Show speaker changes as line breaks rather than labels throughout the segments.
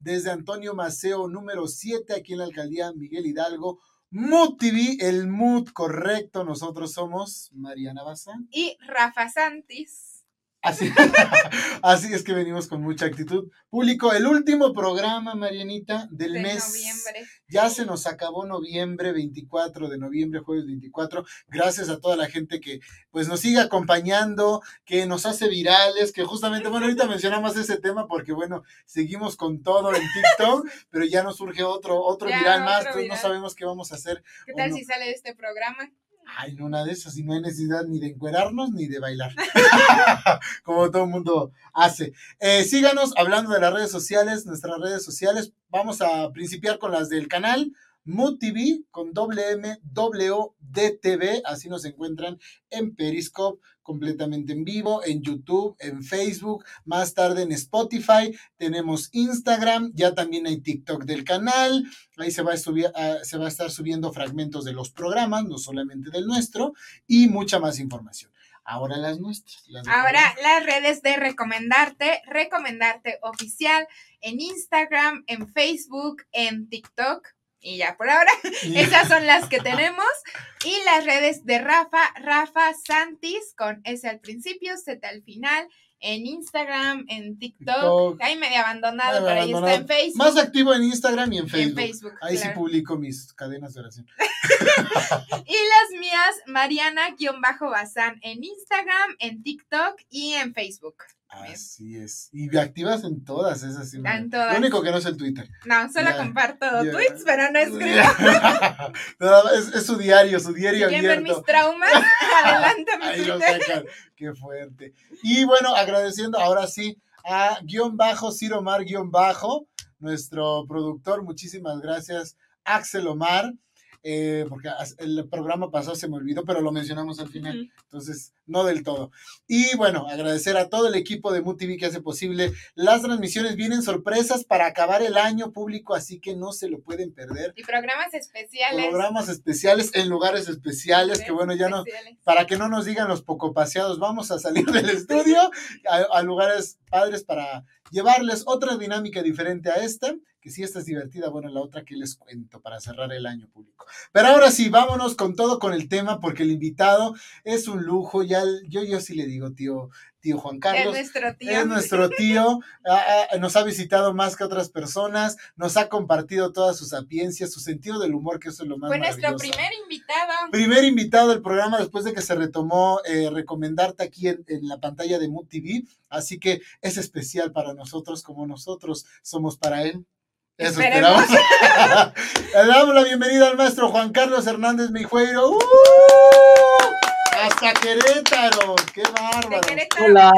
desde Antonio Maceo número 7 aquí en la alcaldía Miguel Hidalgo. Mood TV, el mood correcto. Nosotros somos Mariana Bazán
y Rafa Santis.
Así, así es que venimos con mucha actitud. Público, el último programa, Marianita, del
de
mes.
Noviembre.
Ya se nos acabó noviembre, 24 de noviembre, jueves 24. Gracias a toda la gente que pues nos sigue acompañando, que nos hace virales, que justamente, bueno, ahorita mencionamos ese tema porque, bueno, seguimos con todo en TikTok, pero ya nos surge otro, otro
Ya,
viral más,
otro
no sabemos qué vamos a hacer.
¿Qué tal
no.
si sale de este programa?
Ay, no, una de esas, y no hay necesidad ni de encuerarnos ni de bailar, como todo el mundo hace. Eh, síganos hablando de las redes sociales, nuestras redes sociales. Vamos a principiar con las del canal. Mood TV con doble así nos encuentran en Periscope, completamente en vivo, en YouTube, en Facebook, más tarde en Spotify, tenemos Instagram, ya también hay TikTok del canal, ahí se va, a subir, ah, se va a estar subiendo fragmentos de los programas, no solamente del nuestro, y mucha más información. Ahora las nuestras. las
Ahora las redes de recomendarte, recomendarte oficial en Instagram, en Facebook, en TikTok. Y ya por ahora, esas son las que tenemos. Y las redes de Rafa, Rafa Santis, con S al principio, Z al final, en Instagram, en TikTok.
TikTok.
Ahí medio abandonado, pero ahí está en Facebook.
Más activo en Instagram y en
en
Facebook.
Facebook.
Ahí sí publico mis cadenas de oración.
Y las mías, Mariana-Bazán en Instagram, en TikTok y en Facebook.
Así es. Y activas en todas esas. sí,
En
me-
todas.
Lo único que no es el Twitter.
No, solo comparto
ya.
tweets, pero no escribo.
Es, es su diario, su diario abierto.
mis traumas, adelante mi
Ahí lo
Twitter.
sacan. Qué fuerte. Y bueno, agradeciendo ahora sí a guion bajo, Ciro Omar guion bajo, nuestro productor. Muchísimas gracias, Axel Omar. Eh, porque el programa pasado se me olvidó, pero lo mencionamos al final.
Ujú.
Entonces, no del todo. Y bueno, agradecer a todo el equipo de MUTV que hace posible. Las transmisiones vienen sorpresas para acabar el año público, así que no se lo pueden perder.
Y programas especiales.
Programas especiales en lugares especiales, que bueno, ya no,
Especiales.
para que no nos digan los poco paseados, vamos a salir del estudio a, a lugares padres para llevarles otra dinámica diferente a esta, que si esta es divertida, bueno, la otra que les cuento para cerrar el año público. Pero ahora sí, vámonos con todo con el tema, porque el invitado es un lujo, ya yo, yo sí le digo, tío, tío Juan
Es
Carlos.
nuestro tío.
Es nuestro tío, nos ha visitado más que otras personas, nos ha compartido toda su sapiencia, su sentido del humor, que eso es lo más
Fue nuestro primer invitado.
Primer invitado del programa después de que se retomó eh, recomendarte aquí en, en la pantalla de Mood TV. Así que es especial para nosotros como nosotros somos para él. Eso
Esperemos.
esperamos. Le damos la bienvenida al maestro Juan Carlos Hernández Mijueiro. ¡Uh! Hasta Querétaro. ¡Qué bárbaro!
Querétaro.
Hola,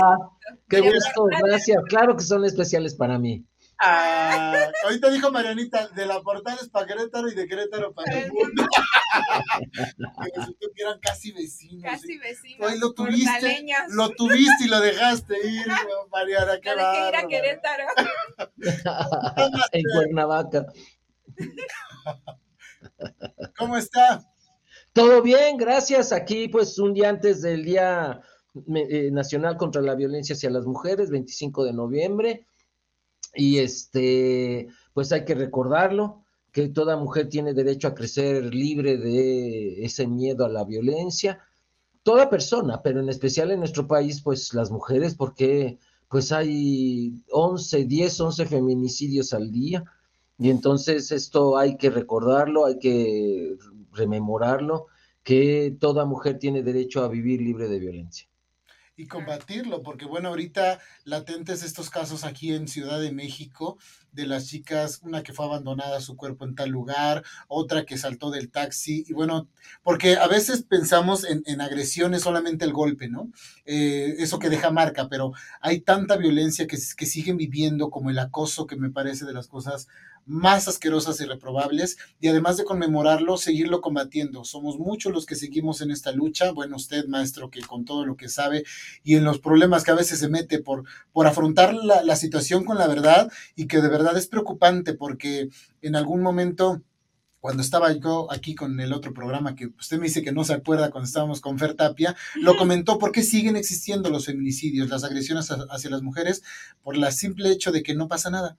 qué gusto, gracias. Claro que son especiales para mí.
Ah, ahorita dijo Marianita, de la Portales para Querétaro y de Querétaro para el mundo. Que resultó que eran casi vecinos.
Casi
¿sí?
vecinos.
Hoy lo tuviste, lo tuviste y lo dejaste ir, Mariana, qué
Lo dejé ir a. Querétaro.
en Cuernavaca.
¿Cómo está?
Todo bien, gracias. Aquí, pues, un día antes del Día eh, Nacional contra la Violencia hacia las Mujeres, 25 de noviembre. Y este, pues hay que recordarlo, que toda mujer tiene derecho a crecer libre de ese miedo a la violencia. Toda persona, pero en especial en nuestro país, pues las mujeres, porque pues hay 11, 10, 11 feminicidios al día. Y entonces esto hay que recordarlo, hay que rememorarlo, que toda mujer tiene derecho a vivir libre de violencia.
Y combatirlo, porque bueno, ahorita latentes estos casos aquí en Ciudad de México, de las chicas, una que fue abandonada su cuerpo en tal lugar, otra que saltó del taxi, y bueno, porque a veces pensamos en, en agresiones solamente el golpe, ¿no? Eh, eso que deja marca, pero hay tanta violencia que, que siguen viviendo, como el acoso, que me parece de las cosas más asquerosas y reprobables, y además de conmemorarlo, seguirlo combatiendo. Somos muchos los que seguimos en esta lucha, bueno, usted, maestro, que con todo lo que sabe y en los problemas que a veces se mete por, por afrontar la, la situación con la verdad y que de verdad es preocupante porque en algún momento cuando estaba yo aquí con el otro programa, que usted me dice que no se acuerda cuando estábamos con Fer Tapia, lo comentó, ¿por qué siguen existiendo los feminicidios, las agresiones hacia las mujeres? Por el simple hecho de que no pasa nada.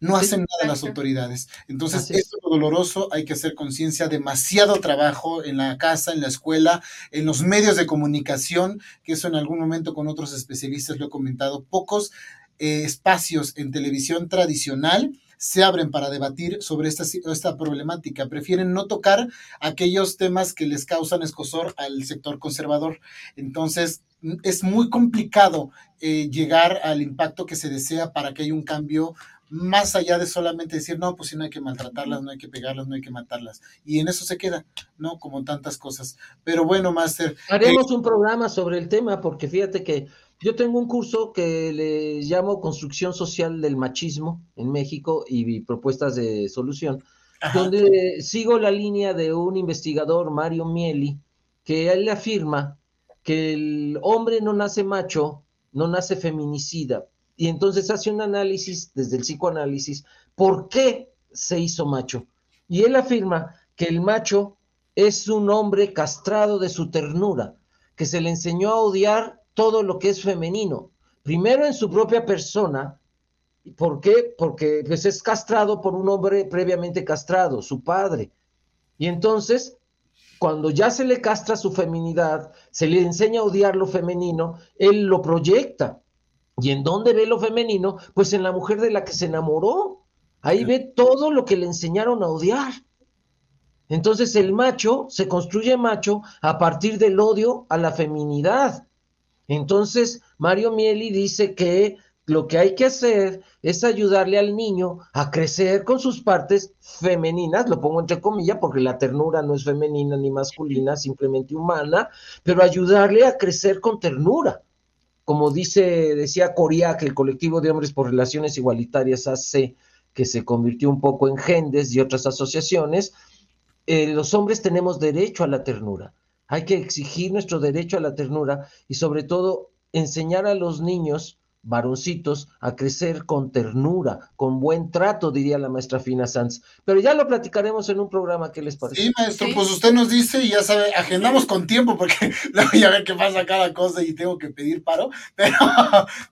No hacen nada las autoridades. Entonces, esto es lo doloroso, hay que hacer conciencia, demasiado trabajo en la casa, en la escuela, en los medios de comunicación, que eso en algún momento con otros especialistas lo he comentado, pocos eh, espacios en televisión tradicional se abren para debatir sobre esta, esta problemática. Prefieren no tocar aquellos temas que les causan escosor al sector conservador. Entonces, es muy complicado eh, llegar al impacto que se desea para que haya un cambio más allá de solamente decir, no, pues si no hay que maltratarlas, no hay que pegarlas, no hay que matarlas. Y en eso se queda, ¿no? Como tantas cosas. Pero bueno, Master.
Haremos eh, un programa sobre el tema, porque fíjate que yo tengo un curso que le llamo Construcción Social del Machismo en México y propuestas de solución, donde sigo la línea de un investigador, Mario Mieli, que él afirma que el hombre no nace macho, no nace feminicida. Y entonces hace un análisis desde el psicoanálisis, ¿por qué se hizo macho? Y él afirma que el macho es un hombre castrado de su ternura, que se le enseñó a odiar todo lo que es femenino. Primero en su propia persona. ¿Por qué? Porque pues, es castrado por un hombre previamente castrado, su padre. Y entonces, cuando ya se le castra su feminidad, se le enseña a odiar lo femenino, él lo proyecta. ¿Y en dónde ve lo femenino? Pues en la mujer de la que se enamoró. Ahí ve todo lo que le enseñaron a odiar. Entonces el macho se construye macho a partir del odio a la feminidad. Entonces, Mario Mieli dice que lo que hay que hacer es ayudarle al niño a crecer con sus partes femeninas, lo pongo entre comillas porque la ternura no es femenina ni masculina, simplemente humana, pero ayudarle a crecer con ternura. Como dice, decía Coria, que el colectivo de hombres por relaciones igualitarias hace que se convirtió un poco en Gendes y otras asociaciones, eh, los hombres tenemos derecho a la ternura. Hay que exigir nuestro derecho a la ternura y sobre todo enseñar a los niños varoncitos a crecer con ternura, con buen trato, diría la maestra Fina Sanz. Pero ya lo platicaremos en un programa, ¿qué les parece?
Sí, maestro, pues usted nos dice y ya sabe, agendamos con tiempo porque luego ya ve que pasa cada cosa y tengo que pedir paro, pero,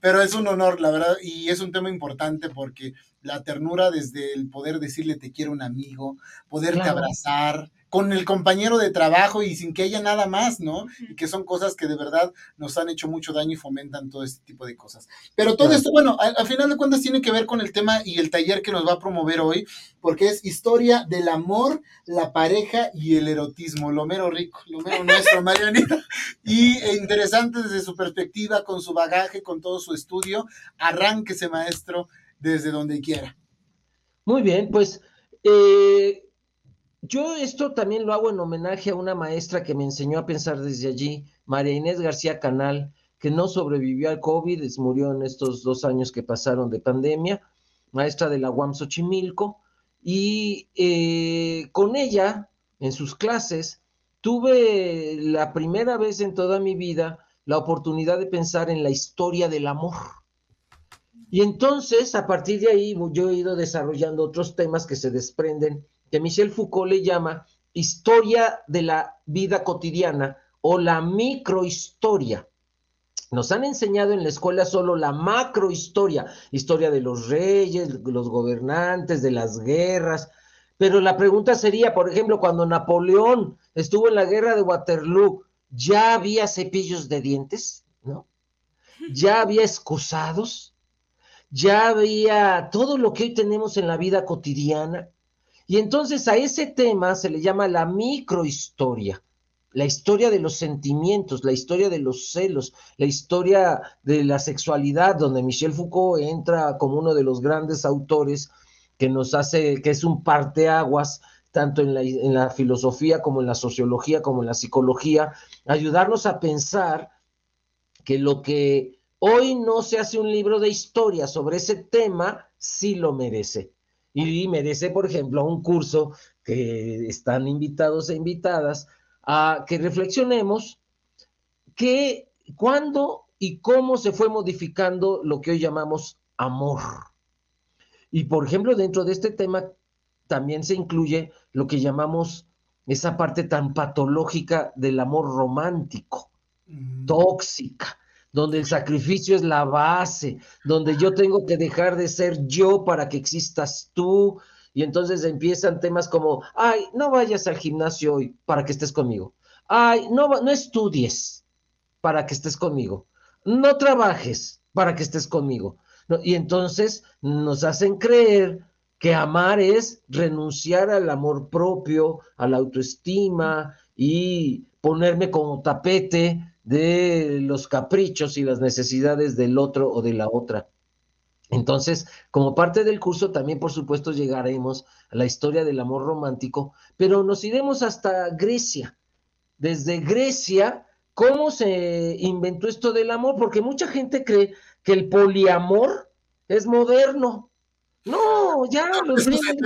pero es un honor, la verdad, y es un tema importante porque la ternura desde el poder decirle te quiero un amigo, poderte abrazar, con el compañero de trabajo y sin que haya nada más, ¿no? Y que son cosas que de verdad nos han hecho mucho daño y fomentan todo este tipo de cosas. Pero todo esto, bueno, al, final de cuentas tiene que ver con el tema y el taller que nos va a promover hoy, porque es historia del amor, la pareja y el erotismo, lo mero rico, lo mero nuestro, Marianita. Y e interesante desde su perspectiva, con su bagaje, con todo su estudio. Arránquese, maestro, desde donde quiera.
Muy bien, pues eh, yo esto también lo hago en homenaje a una maestra que me enseñó a pensar desde allí, María Inés García Canal, que no sobrevivió al COVID, murió en estos dos años que pasaron de pandemia, maestra de la UAM Xochimilco, y eh, con ella, en sus clases, tuve la primera vez en toda mi vida la oportunidad de pensar en la historia del amor. Y entonces, a partir de ahí, yo he ido desarrollando otros temas que se desprenden que Michel Foucault le llama historia de la vida cotidiana o la microhistoria. Nos han enseñado en la escuela solo la macrohistoria, historia de los reyes, los gobernantes, de las guerras. Pero la pregunta sería, por ejemplo, cuando Napoleón estuvo en la guerra de Waterloo, ¿ya había cepillos de dientes? ¿No? ¿Ya había excusados? ¿Ya había todo lo que hoy tenemos en la vida cotidiana? Y entonces a ese tema se le llama la microhistoria, la historia de los sentimientos, la historia de los celos, la historia de la sexualidad, donde Michel Foucault entra como uno de los grandes autores que nos hace, que es un parteaguas tanto en la, en la filosofía como en la sociología, como en la psicología, ayudarnos a pensar que lo que hoy no se hace un libro de historia sobre ese tema, sí lo merece y merece, por ejemplo, un curso que están invitados e invitadas a que reflexionemos que cuándo y cómo se fue modificando lo que hoy llamamos amor. Y por ejemplo, dentro de este tema también se incluye lo que llamamos esa parte tan patológica del amor romántico,
Mm.
tóxica, donde el sacrificio es la base, donde yo tengo que dejar de ser yo para que existas tú. Y entonces empiezan temas como, ay, no vayas al gimnasio hoy para que estés conmigo. Ay, no, no estudies para que estés conmigo. No trabajes para que estés conmigo. Y entonces nos hacen creer que amar es renunciar al amor propio, a la autoestima y ponerme como tapete de los caprichos y las necesidades del otro o de la otra. Entonces, como parte del curso, también por supuesto llegaremos a la historia del amor romántico, pero nos iremos hasta Grecia. Desde Grecia, ¿cómo se inventó esto del amor? Porque mucha gente cree que el poliamor es moderno. No, ya los griegos,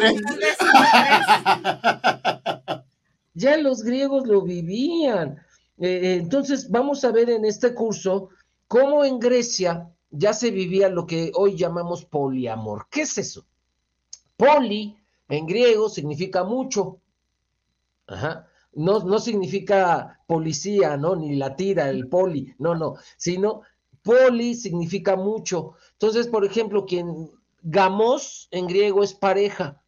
ya los griegos lo vivían. Eh, entonces, vamos a ver en este curso cómo en Grecia ya se vivía lo que hoy llamamos poliamor. ¿Qué es eso? Poli en griego significa mucho. Ajá. No, no significa policía, ¿no? Ni la tira, el poli, no, no, sino poli significa mucho. Entonces, por ejemplo, quien gamos en griego es pareja.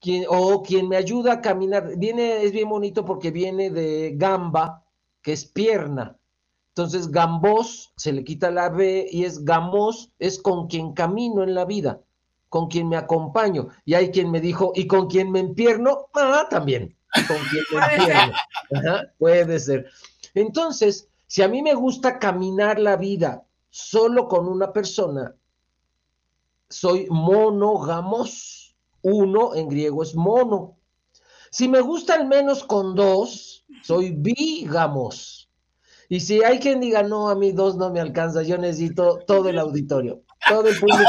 Quien, o quien me ayuda a caminar, viene, es bien bonito porque viene de gamba, que es pierna. Entonces, gambos, se le quita la B y es gamos, es con quien camino en la vida, con quien me acompaño. Y hay quien me dijo, ¿y con quien me empierno? Ah, también, con quien me
Puede ser.
empierno. Ajá, puede ser. Entonces, si a mí me gusta caminar la vida solo con una persona, soy monógamos. Uno en griego es mono. Si me gusta al menos con dos, soy bigamos. Y si hay quien diga, no, a mí dos no me alcanza, yo necesito todo el auditorio, todo el público.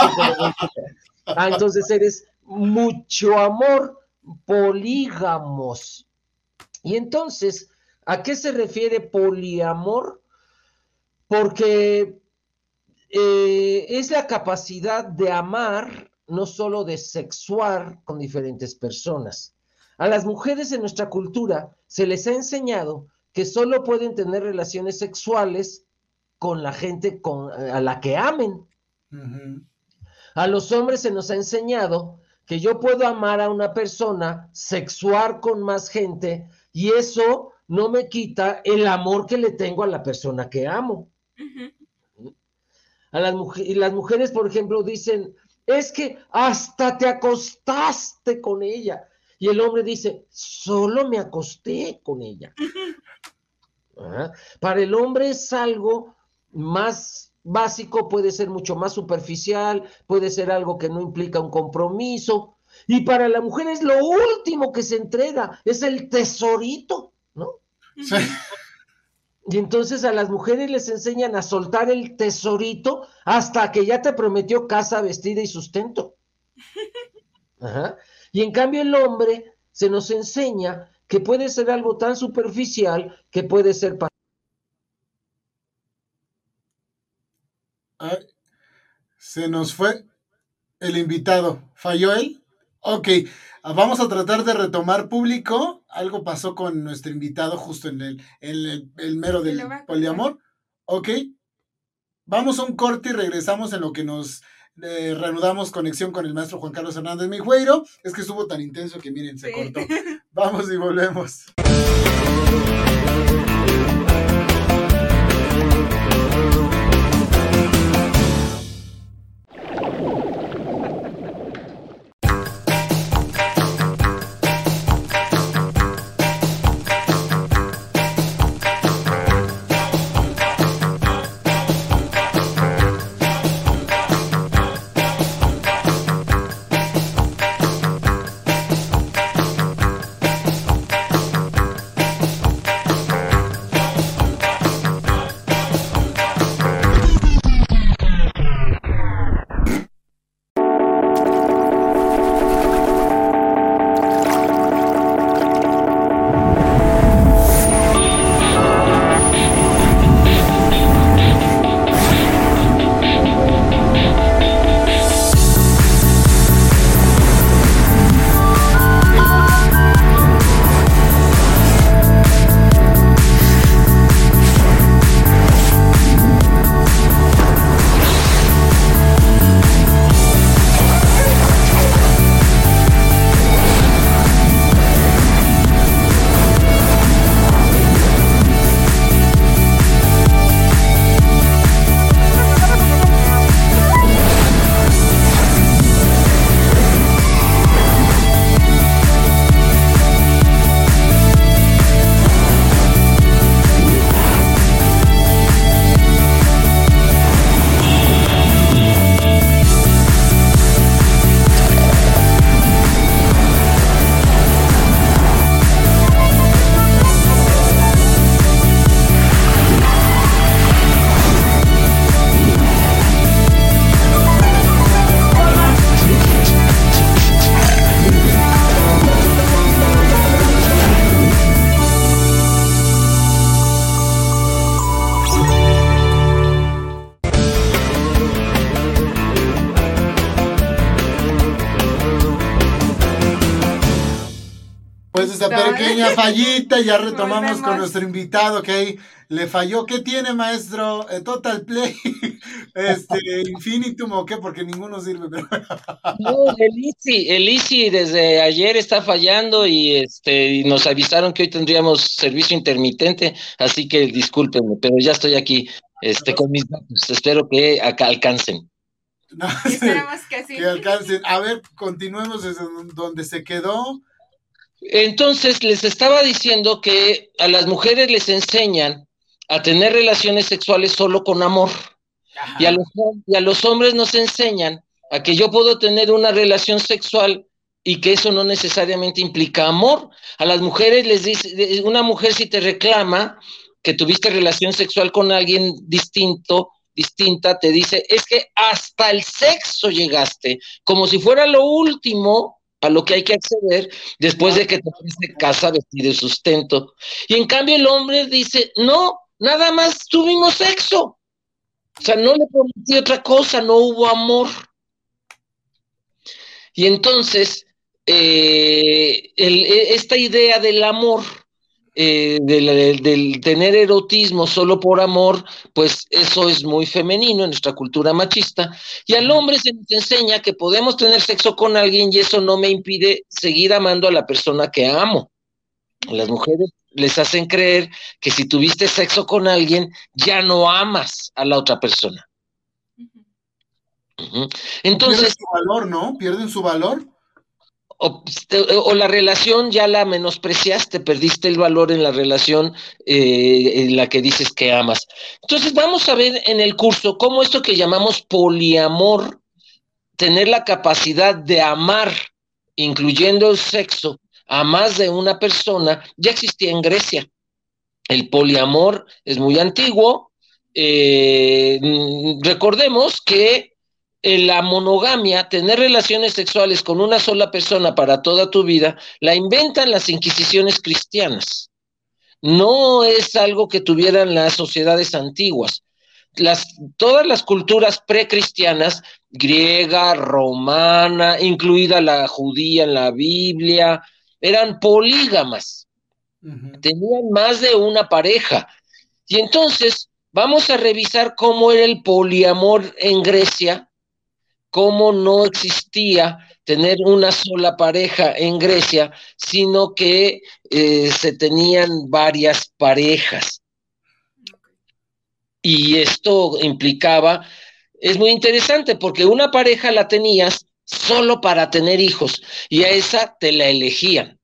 Ah, entonces eres mucho amor, polígamos. Y entonces, ¿a qué se refiere poliamor? Porque eh, es la capacidad de amar, no solo de sexuar con diferentes personas. A las mujeres en nuestra cultura se les ha enseñado que solo pueden tener relaciones sexuales con la gente con, a la que amen. A los hombres se nos ha enseñado que yo puedo amar a una persona, sexuar con más gente, y eso no me quita el amor que le tengo a la persona que amo. A las, y las mujeres, por ejemplo, dicen, es que hasta te acostaste con ella. Y el hombre dice, solo me acosté con ella. Ajá. Para el hombre es algo más básico, puede ser mucho más superficial, puede ser algo que no implica un compromiso. Y para la mujer es lo último que se entrega, es el tesorito, ¿no?
Sí.
Y entonces a las mujeres les enseñan a soltar el tesorito hasta que ya te prometió casa, vestida y sustento. Ajá. Y en cambio el hombre se nos enseña que puede ser algo tan superficial que puede ser
Ay, se nos fue el invitado. ¿Falló él? Ok, ah, vamos a tratar de retomar público. Algo pasó con nuestro invitado justo en el, en el, el mero del poliamor. Ok, vamos a un corte y regresamos en lo que nos eh, reanudamos conexión con el maestro Juan Carlos Hernández Mijueiro. Es que estuvo tan intenso que miren, se
Sí.
cortó. Vamos y volvemos. Fallita, ya retomamos con nuestro invitado que ahí le falló. ¿Qué tiene, maestro? Eh, Total Play, este, Infinitum o qué? Porque ninguno sirve. Pero...
No, el Easy, el Easy desde ayer está fallando y este y nos avisaron que hoy tendríamos servicio intermitente, así que discúlpenme, pero ya estoy aquí este con mis datos. Espero que acá alcancen.
No,
Esperamos que sí.
que alcancen. A ver, continuemos desde donde se quedó.
Entonces les estaba diciendo que a las mujeres les enseñan a tener relaciones sexuales solo con amor. Y a, los, y a los hombres nos enseñan a que yo puedo tener una relación sexual y que eso no necesariamente implica amor. A las mujeres les dice, una mujer si te reclama que tuviste relación sexual con alguien distinto, distinta, te dice, es que hasta el sexo llegaste, como si fuera lo último a lo que hay que acceder después de que te casa, vestido y sustento. Y en cambio el hombre dice, no, nada más tuvimos sexo. O sea, no le prometí otra cosa, no hubo amor. Y entonces, eh, el, esta idea del amor, eh, del, del, tener erotismo solo por amor, pues eso es muy femenino en nuestra cultura machista. Y al hombre se nos enseña que podemos tener sexo con alguien y eso no me impide seguir amando a la persona que amo. Las mujeres les hacen creer que si tuviste sexo con alguien, ya no amas a la otra persona. Uh -huh. Entonces.
Pierden su valor, ¿no? Pierden su valor.
O, o, la relación ya la menospreciaste, perdiste el valor en la relación eh, en la que dices que amas. Entonces vamos a ver en el curso cómo esto que llamamos poliamor, tener la capacidad de amar, incluyendo el sexo, a más de una persona, ya existía en Grecia. El poliamor es muy antiguo. Eh, recordemos que la monogamia, tener relaciones sexuales con una sola persona para toda tu vida, la inventan las inquisiciones cristianas. No es algo que tuvieran las sociedades antiguas. Las, todas las culturas precristianas, griega, romana, incluida la judía en la Biblia, eran polígamas. Uh -huh. Tenían más de una pareja. Y entonces vamos a revisar cómo era el poliamor en Grecia cómo no existía tener una sola pareja en Grecia, sino que eh, se tenían varias parejas. Y esto implicaba, es muy interesante porque una pareja la tenías solo para tener hijos y a esa te la elegían.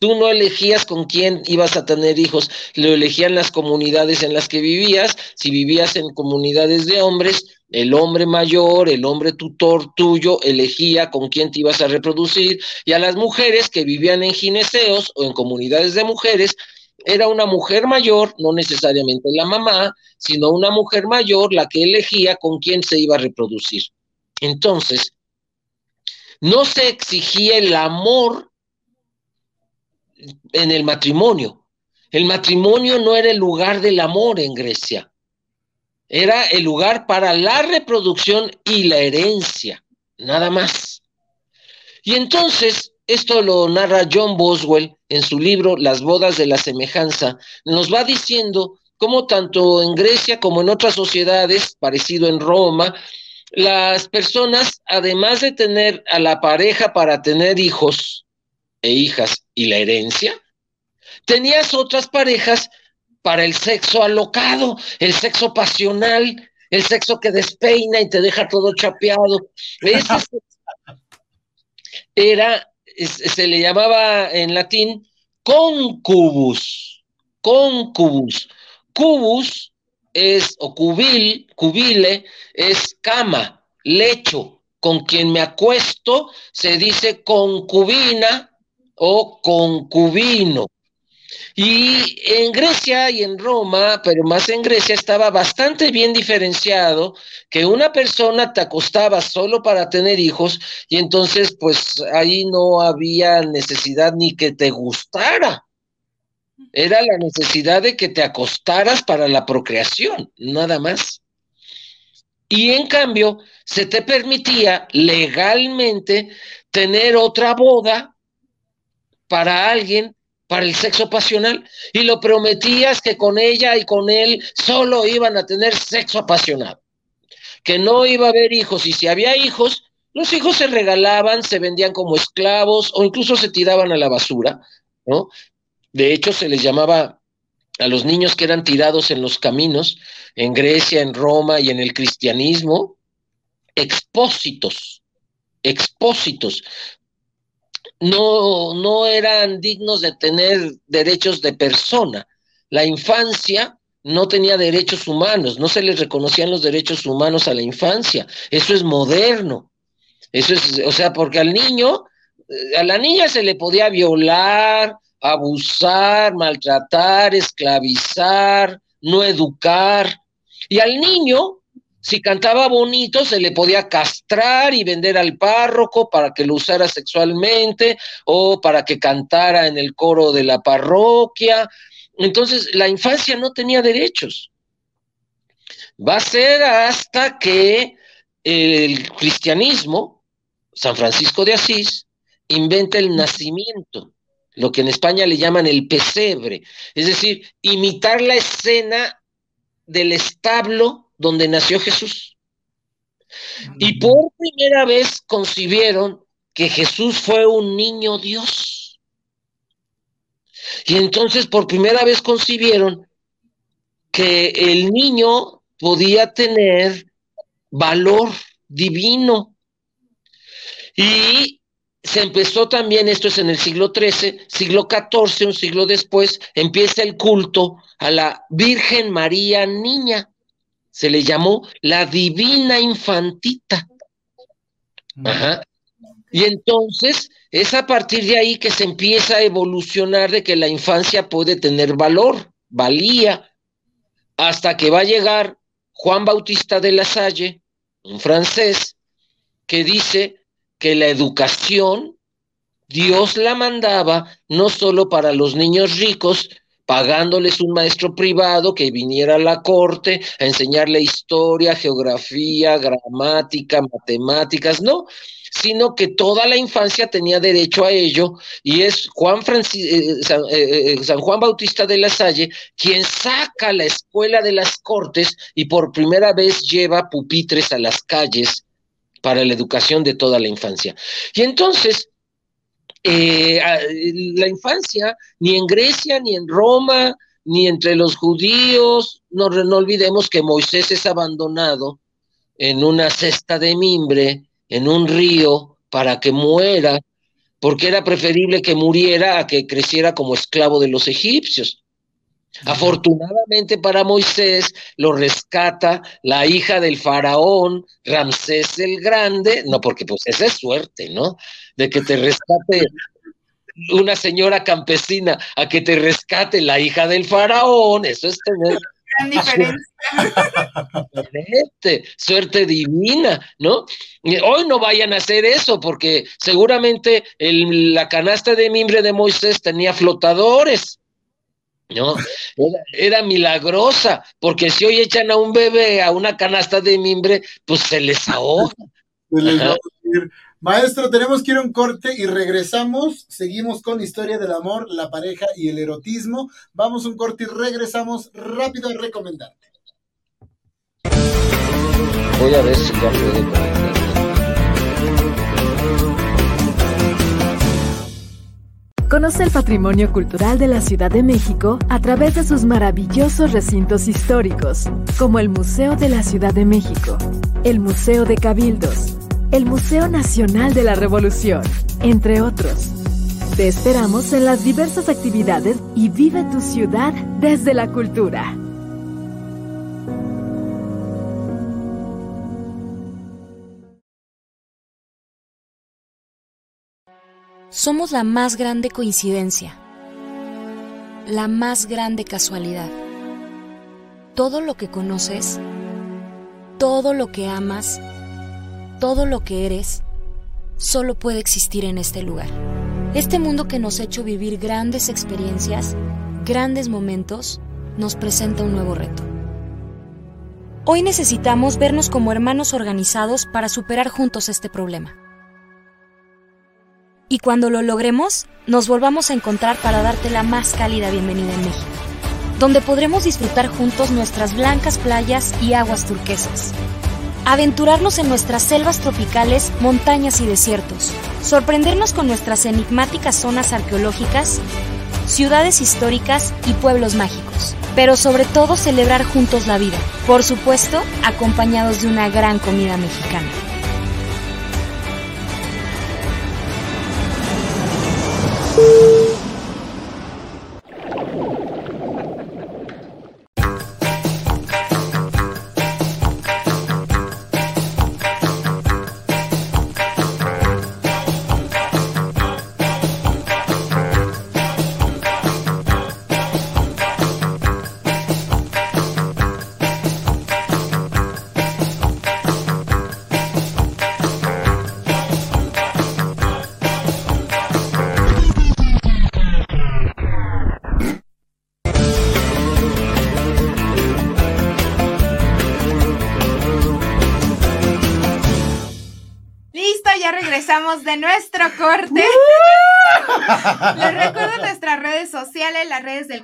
Tú no elegías con quién ibas a tener hijos, lo elegían las comunidades en las que vivías. Si vivías en comunidades de hombres, el hombre mayor, el hombre tutor tuyo, elegía con quién te ibas a reproducir. Y a las mujeres que vivían en gineseos o en comunidades de mujeres, era una mujer mayor, no necesariamente la mamá, sino una mujer mayor la que elegía con quién se iba a reproducir. Entonces, no se exigía el amor en el matrimonio. El matrimonio no era el lugar del amor en Grecia. Era el lugar para la reproducción y la herencia, nada más. Y entonces, esto lo narra John Boswell en su libro Las bodas de la semejanza, nos va diciendo cómo tanto en Grecia como en otras sociedades, parecido en Roma, las personas, además de tener a la pareja para tener hijos, e hijas y la herencia, tenías otras parejas para el sexo alocado, el sexo pasional, el sexo que despeina y te deja todo chapeado. Ese era, se le llamaba en latín concubus, concubus. Cubus es, o cubil, cubile, es cama, lecho, con quien me acuesto, se dice concubina, o concubino. Y en Grecia y en Roma, pero más en Grecia, estaba bastante bien diferenciado que una persona te acostaba solo para tener hijos y entonces pues ahí no había necesidad ni que te gustara. Era la necesidad de que te acostaras para la procreación, nada más. Y en cambio, se te permitía legalmente tener otra boda para alguien, para el sexo pasional, y lo prometías que con ella y con él solo iban a tener sexo apasionado, que no iba a haber hijos, y si había hijos, los hijos se regalaban, se vendían como esclavos o incluso se tiraban a la basura, ¿no? De hecho, se les llamaba a los niños que eran tirados en los caminos, en Grecia, en Roma y en el cristianismo, expósitos, expósitos. No, no eran dignos de tener derechos de persona. La infancia no tenía derechos humanos, no se les reconocían los derechos humanos a la infancia. Eso es moderno. Eso es, o sea, porque al niño, eh, a la niña se le podía violar, abusar, maltratar, esclavizar, no educar. Y al niño, si cantaba bonito, se le podía castrar y vender al párroco para que lo usara sexualmente o para que cantara en el coro de la parroquia. Entonces, la infancia no tenía derechos. Va a ser hasta que el cristianismo, San Francisco de Asís, inventa el nacimiento lo que en España le llaman el pesebre, es decir, imitar la escena del establo donde nació Jesús. Y por primera vez concibieron que Jesús fue un niño Dios. Y entonces por primera vez concibieron que el niño podía tener valor divino. Y se empezó también, esto es en el siglo XIII, siglo XIV, un siglo después, empieza el culto a la Virgen María Niña. Se le llamó la Divina Infantita. Ajá. Y entonces es a partir de ahí que se empieza a evolucionar de que la infancia puede tener valor, valía, hasta que va a llegar Juan Bautista de la Salle, un francés, que dice que la educación Dios la mandaba no solo para los niños ricos, pagándoles un maestro privado que viniera a la corte a enseñarle historia, geografía, gramática, matemáticas, no, sino que toda la infancia tenía derecho a ello y es Juan eh, San, eh, eh, San, Juan Bautista de la Salle quien saca la escuela de las cortes y por primera vez lleva pupitres a las calles para la educación de toda la infancia. Y entonces, eh, la infancia, ni en Grecia, ni en Roma, ni entre los judíos, no, no olvidemos que Moisés es abandonado en una cesta de mimbre, en un río, para que muera, porque era preferible que muriera a que creciera como esclavo de los egipcios. Afortunadamente para Moisés lo rescata la hija del faraón, Ramsés el Grande, no porque pues esa es suerte, ¿no? De que te rescate una señora campesina a que te rescate la hija del faraón, eso es tener gran diferencia. suerte divina, ¿no? Hoy no vayan a hacer eso porque seguramente la canasta de mimbre de Moisés tenía flotadores no, era, milagrosa, porque si hoy echan a un bebé a una canasta de mimbre, pues se les ahoga.
Maestro, tenemos que ir a un corte y regresamos. Seguimos con la historia del amor, la pareja y el erotismo. Vamos a un corte y regresamos rápido a recomendarte.
Voy a ver si ya puede
Conoce el patrimonio cultural de la Ciudad de México a través de sus maravillosos recintos históricos, como el Museo de la Ciudad de México, el Museo de Cabildos, el Museo Nacional de la Revolución, entre otros. Te esperamos en las diversas actividades y vive tu ciudad desde la cultura.
somos la más grande coincidencia, la más grande casualidad. Todo lo que conoces, todo lo que amas, todo lo que eres, solo puede existir en este lugar. Este mundo que nos ha hecho vivir grandes experiencias, grandes momentos, nos presenta un nuevo reto. Hoy necesitamos vernos como hermanos organizados para superar juntos este problema. y cuando lo logremos, nos volvamos a encontrar para darte la más cálida bienvenida en México, donde podremos disfrutar juntos nuestras blancas playas y aguas turquesas. Aventurarnos en nuestras selvas tropicales, montañas y desiertos. Sorprendernos con nuestras enigmáticas zonas arqueológicas, ciudades históricas y pueblos mágicos. Pero sobre todo celebrar juntos la vida. Por supuesto, acompañados de una gran comida mexicana.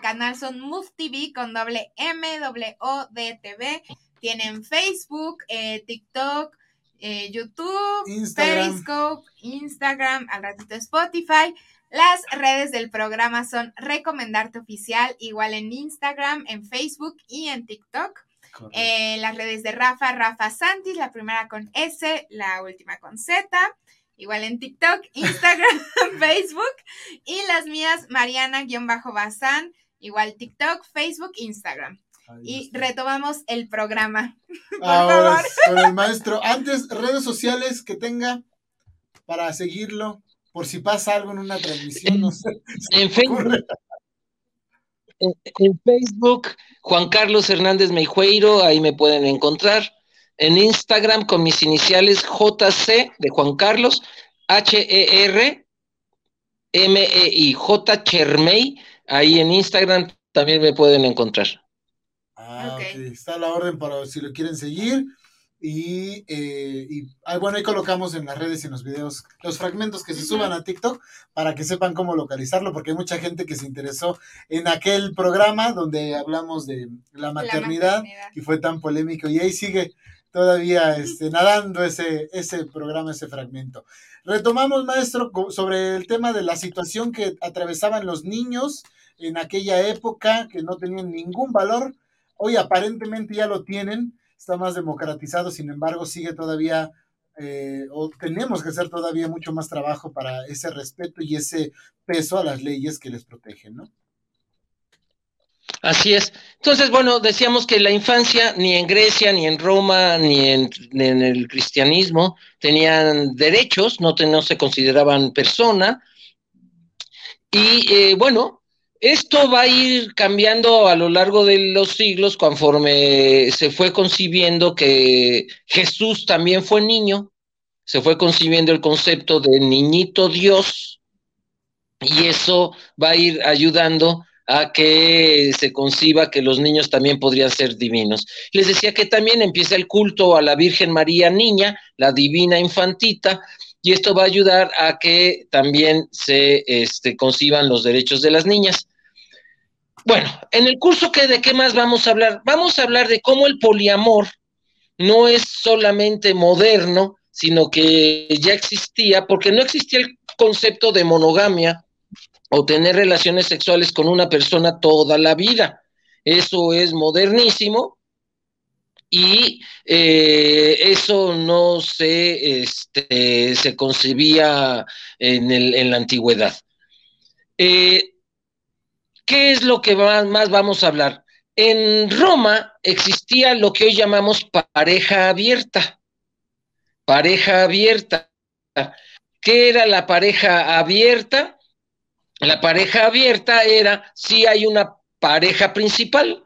Canal son MovTV con doble M, doble O, D, TV. Tienen Facebook, eh, TikTok, eh, YouTube,
Instagram.
Periscope, Instagram, al ratito Spotify. Las redes del programa son Recomendarte Oficial, igual en Instagram, en Facebook y en TikTok. Eh, las redes de Rafa, Rafa Santis, la primera con S, la última con Z. Igual en TikTok, Instagram, Facebook. Y las mías, Mariana-Bazán, igual TikTok, Facebook, Instagram.
Ahí
Y
está.
retomamos el programa. Por
Ahora
favor.
con el maestro. Antes, redes sociales que tenga para seguirlo, por si pasa algo en una transmisión, no sé.
En Facebook, en, en Facebook, Juan Carlos Hernández Meijueiro, ahí me pueden encontrar. En Instagram con mis iniciales JC de Juan Carlos, H-E-R, M-E-I, J Chermey, ahí en Instagram también me pueden encontrar.
Ah,
Ok.
ok. Está a la orden para si lo quieren seguir. Y, eh, y ah, bueno, ahí colocamos en las redes y en los videos los fragmentos que se suban a TikTok para que sepan cómo localizarlo, porque hay mucha gente que se interesó en aquel programa donde hablamos de la
La
maternidad
maternidad.
y fue tan polémico y ahí sigue todavía este, nadando ese, ese programa, ese fragmento. Retomamos, maestro, sobre el tema de la situación que atravesaban los niños en aquella época, que no tenían ningún valor. Hoy aparentemente ya lo tienen, está más democratizado, sin embargo sigue todavía, eh, o tenemos que hacer todavía mucho más trabajo para ese respeto y ese peso a las leyes que les protegen, ¿no?
Así es. Entonces, bueno, decíamos que la infancia ni en Grecia, ni en Roma, ni en, el cristianismo tenían derechos, no se consideraban persona. Y eh, bueno, esto va a ir cambiando a lo largo de los siglos conforme se fue concibiendo que Jesús también fue niño, se fue concibiendo el concepto de niñito Dios y eso va a ir ayudando a que se conciba que los niños también podrían ser divinos. Les decía que también empieza el culto a la Virgen María Niña, la divina infantita, y esto va a ayudar a que también se este, conciban los derechos de las niñas. Bueno, en el curso que de qué más vamos a hablar? Vamos a hablar de cómo el poliamor no es solamente moderno, sino que ya existía, porque no existía el concepto de monogamia o tener relaciones sexuales con una persona toda la vida. Eso es modernísimo y eh, eso no se, este, se concebía en, la antigüedad. Eh, ¿Qué es lo que más, más vamos a hablar? En Roma existía lo que hoy llamamos pareja abierta. Pareja abierta. ¿Qué era la pareja abierta? La pareja abierta era si hay una pareja principal,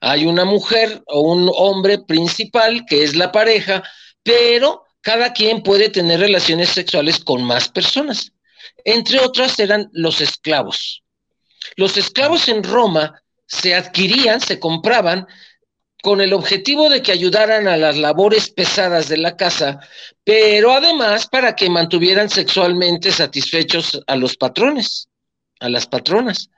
hay una mujer o un hombre principal que es la pareja, pero cada quien puede tener relaciones sexuales con más personas. Entre otras eran los esclavos. Los esclavos en Roma se adquirían, se compraban con el objetivo de que ayudaran a las labores pesadas de la casa, pero además para que mantuvieran sexualmente satisfechos a los patrones, a las patronas.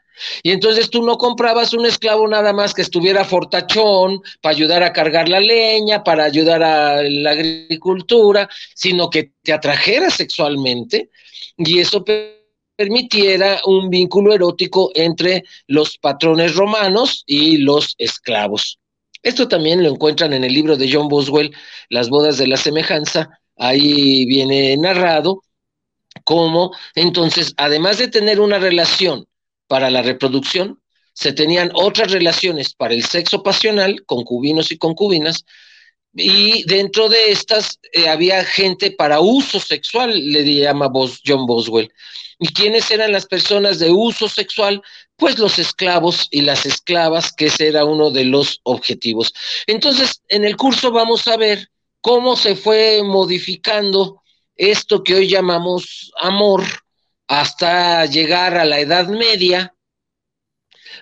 Y entonces tú no comprabas un esclavo nada más que estuviera fortachón para ayudar a cargar la leña, para ayudar a la agricultura, sino que te atrajera sexualmente y eso permitiera un vínculo erótico entre los patrones romanos y los esclavos. Esto también lo encuentran en el libro de John Boswell, Las bodas de la semejanza. Ahí viene narrado cómo entonces, además de tener una relación para la reproducción, se tenían otras relaciones para el sexo pasional, concubinos y concubinas, y dentro de estas eh, había gente para uso sexual, le llama John Boswell. ¿Y quiénes eran las personas de uso sexual? Pues los esclavos y las esclavas, que ese era uno de los objetivos. Entonces, en el curso vamos a ver cómo se fue modificando esto que hoy llamamos amor hasta llegar a la Edad Media.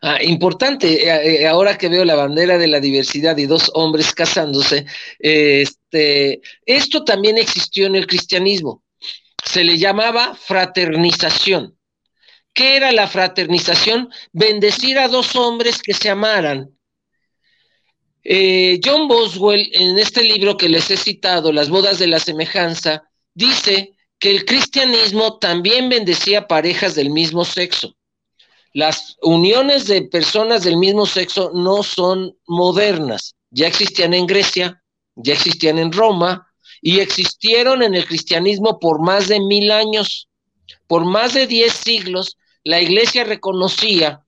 Ah, importante, eh, eh, ahora que veo la bandera de la diversidad y dos hombres casándose, este, esto también existió en el cristianismo se le llamaba fraternización. ¿Qué era la fraternización? Bendecir a dos hombres que se amaran. Eh, John Boswell, en este libro que les he citado, Las bodas de la semejanza, dice que el cristianismo también bendecía parejas del mismo sexo. Las uniones de personas del mismo sexo no son modernas, ya existían en Grecia, ya existían en Roma, y existieron en el cristianismo por más de mil años. Por más de diez siglos, la iglesia reconocía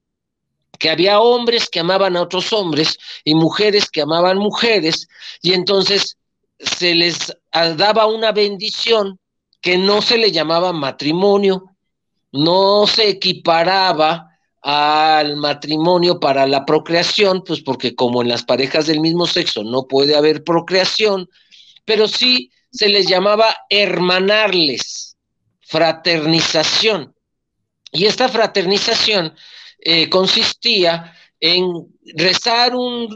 que había hombres que amaban a otros hombres y mujeres que amaban mujeres, y entonces se les daba una bendición que no se le llamaba matrimonio, no se equiparaba al matrimonio para la procreación, pues porque como en las parejas del mismo sexo no puede haber procreación, pero sí se les llamaba hermanarles, fraternización. Y esta fraternización eh, consistía en rezar un,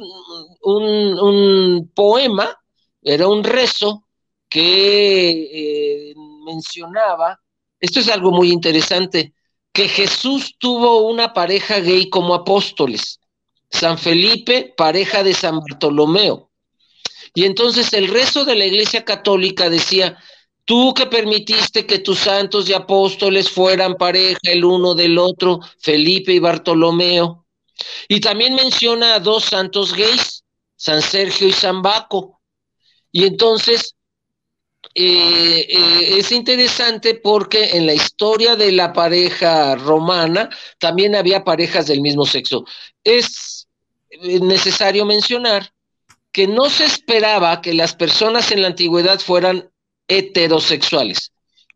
un, poema, era un rezo que eh, mencionaba, esto es algo muy interesante, que Jesús tuvo una pareja gay como apóstoles, San Felipe, pareja de San Bartolomeo, y entonces el resto de la Iglesia Católica decía, tú que permitiste que tus santos y apóstoles fueran pareja el uno del otro, Felipe y Bartolomeo. Y también menciona a dos santos gays, San Sergio y San Baco. Y entonces eh, eh, es interesante porque en la historia de la pareja romana también había parejas del mismo sexo. Es eh, necesario mencionar que no se esperaba que las personas en la antigüedad fueran heterosexuales.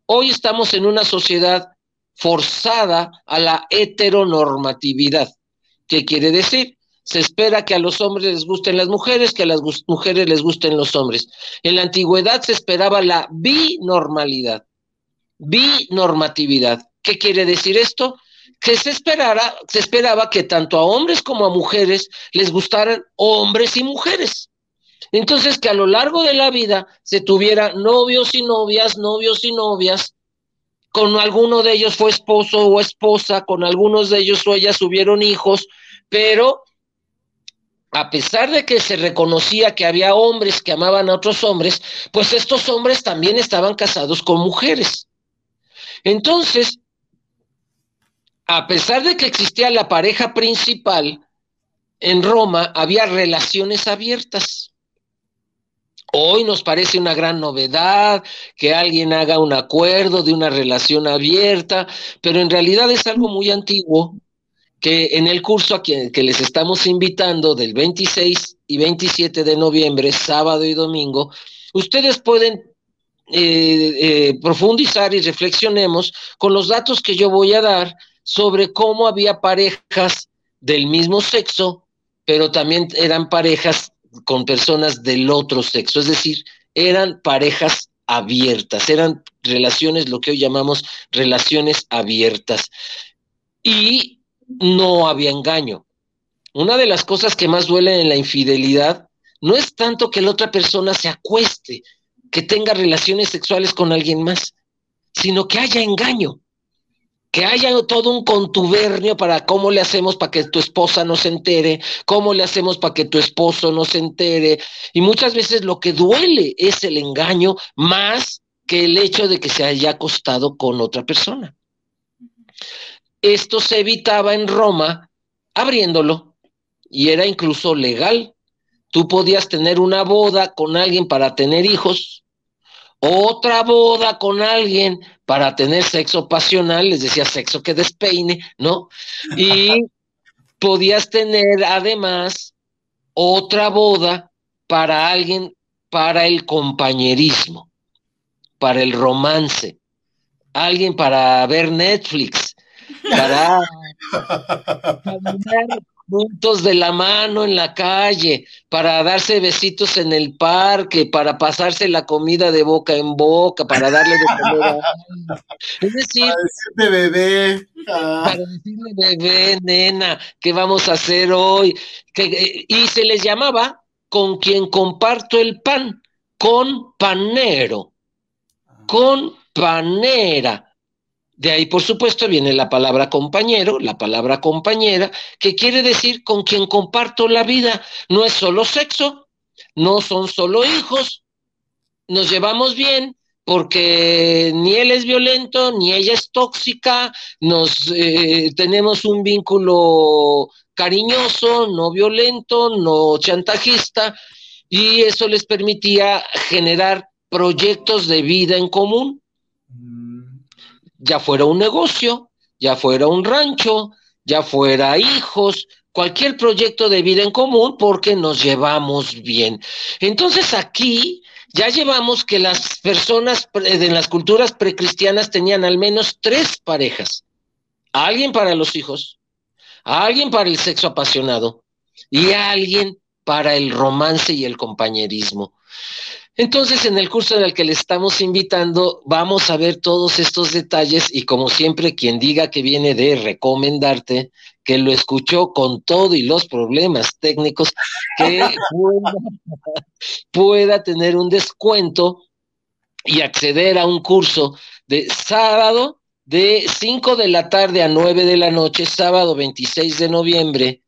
Hoy estamos en una sociedad forzada a la heteronormatividad. ¿Qué quiere decir? Se espera que a los hombres les gusten las mujeres, que a las mujeres les gusten los hombres. En la antigüedad se esperaba la binormalidad, binormatividad. ¿Qué quiere decir esto? Que se, esperara, se esperaba que tanto a hombres como a mujeres les gustaran hombres y mujeres. Entonces, que a lo largo de la vida se tuviera novios y novias, novios y novias, con alguno de ellos fue esposo o esposa, con algunos de ellos o ellas tuvieron hijos, pero a pesar de que se reconocía que había hombres que amaban a otros hombres, pues estos hombres también estaban casados con mujeres. Entonces, a pesar de que existía la pareja principal, en Roma había relaciones abiertas. Hoy nos parece una gran novedad que alguien haga un acuerdo de una relación abierta, pero en realidad es algo muy antiguo que en el curso a que, les estamos invitando del 26 y 27 de noviembre, sábado y domingo, ustedes pueden eh, eh, profundizar y reflexionemos con los datos que yo voy a dar sobre cómo había parejas del mismo sexo, pero también eran parejas con personas del otro sexo, es decir, eran parejas abiertas, eran relaciones, lo que hoy llamamos relaciones abiertas. Y no había engaño. Una de las cosas que más duele en la infidelidad no es tanto que la otra persona se acueste, que tenga relaciones sexuales con alguien más, sino que haya engaño, que haya todo un contubernio para cómo le hacemos para que tu esposa no se entere, cómo le hacemos para que tu esposo no se entere. Y muchas veces lo que duele es el engaño más que el hecho de que se haya acostado con otra persona. Esto se evitaba en Roma abriéndolo y era incluso legal. Tú podías tener una boda con alguien para tener hijos, otra boda con alguien para tener sexo pasional, les decía sexo que despeine, ¿no? Y podías tener además otra boda para alguien, para el compañerismo, para el romance, alguien para ver Netflix, para juntos de la mano en la calle, para darse besitos en el parque, para pasarse la comida de boca en boca, para darle de comer a Es decir,
para decirle bebé.
Ah. Para decirle bebé, nena, ¿qué vamos a hacer hoy? Que, y se les llamaba con quien comparto el pan, con panero, con panera. De ahí, por supuesto, viene la palabra compañero, la palabra compañera, que quiere decir con quien comparto la vida. No es solo sexo, no son solo hijos, nos llevamos bien porque ni él es violento, ni ella es tóxica, nos eh, tenemos un vínculo cariñoso, no violento, no chantajista, y eso les permitía generar proyectos de vida en común ya fuera un negocio, ya fuera un rancho, ya fuera hijos, cualquier proyecto de vida en común porque nos llevamos bien. Entonces aquí ya llevamos que las personas de las culturas precristianas tenían al menos tres parejas. alguien para los hijos, alguien para el sexo apasionado y alguien para el romance y el compañerismo. Entonces, en el curso en el que le estamos invitando, vamos a ver todos estos detalles y como siempre, quien diga que viene de recomendarte, que lo escuchó con todo y los problemas técnicos, que pueda, tener un descuento y acceder a un curso de sábado de 5 de la tarde a 9 de la noche, sábado 26 de noviembre,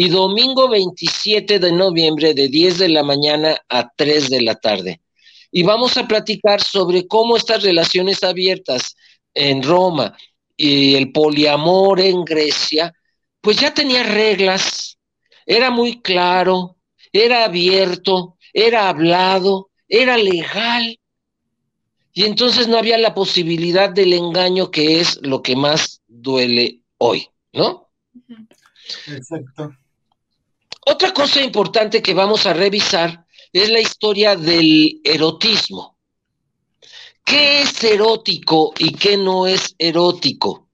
y domingo 27 de noviembre de 10 de la mañana a 3 de la tarde. Y vamos a platicar sobre cómo estas relaciones abiertas en Roma y el poliamor en Grecia, pues ya tenía reglas, era muy claro, era abierto, era hablado, era legal. Y entonces no había la posibilidad del engaño que es lo que más duele hoy, ¿no?
Exacto.
Otra cosa importante que vamos a revisar es la historia del erotismo. ¿Qué es erótico y qué no es erótico?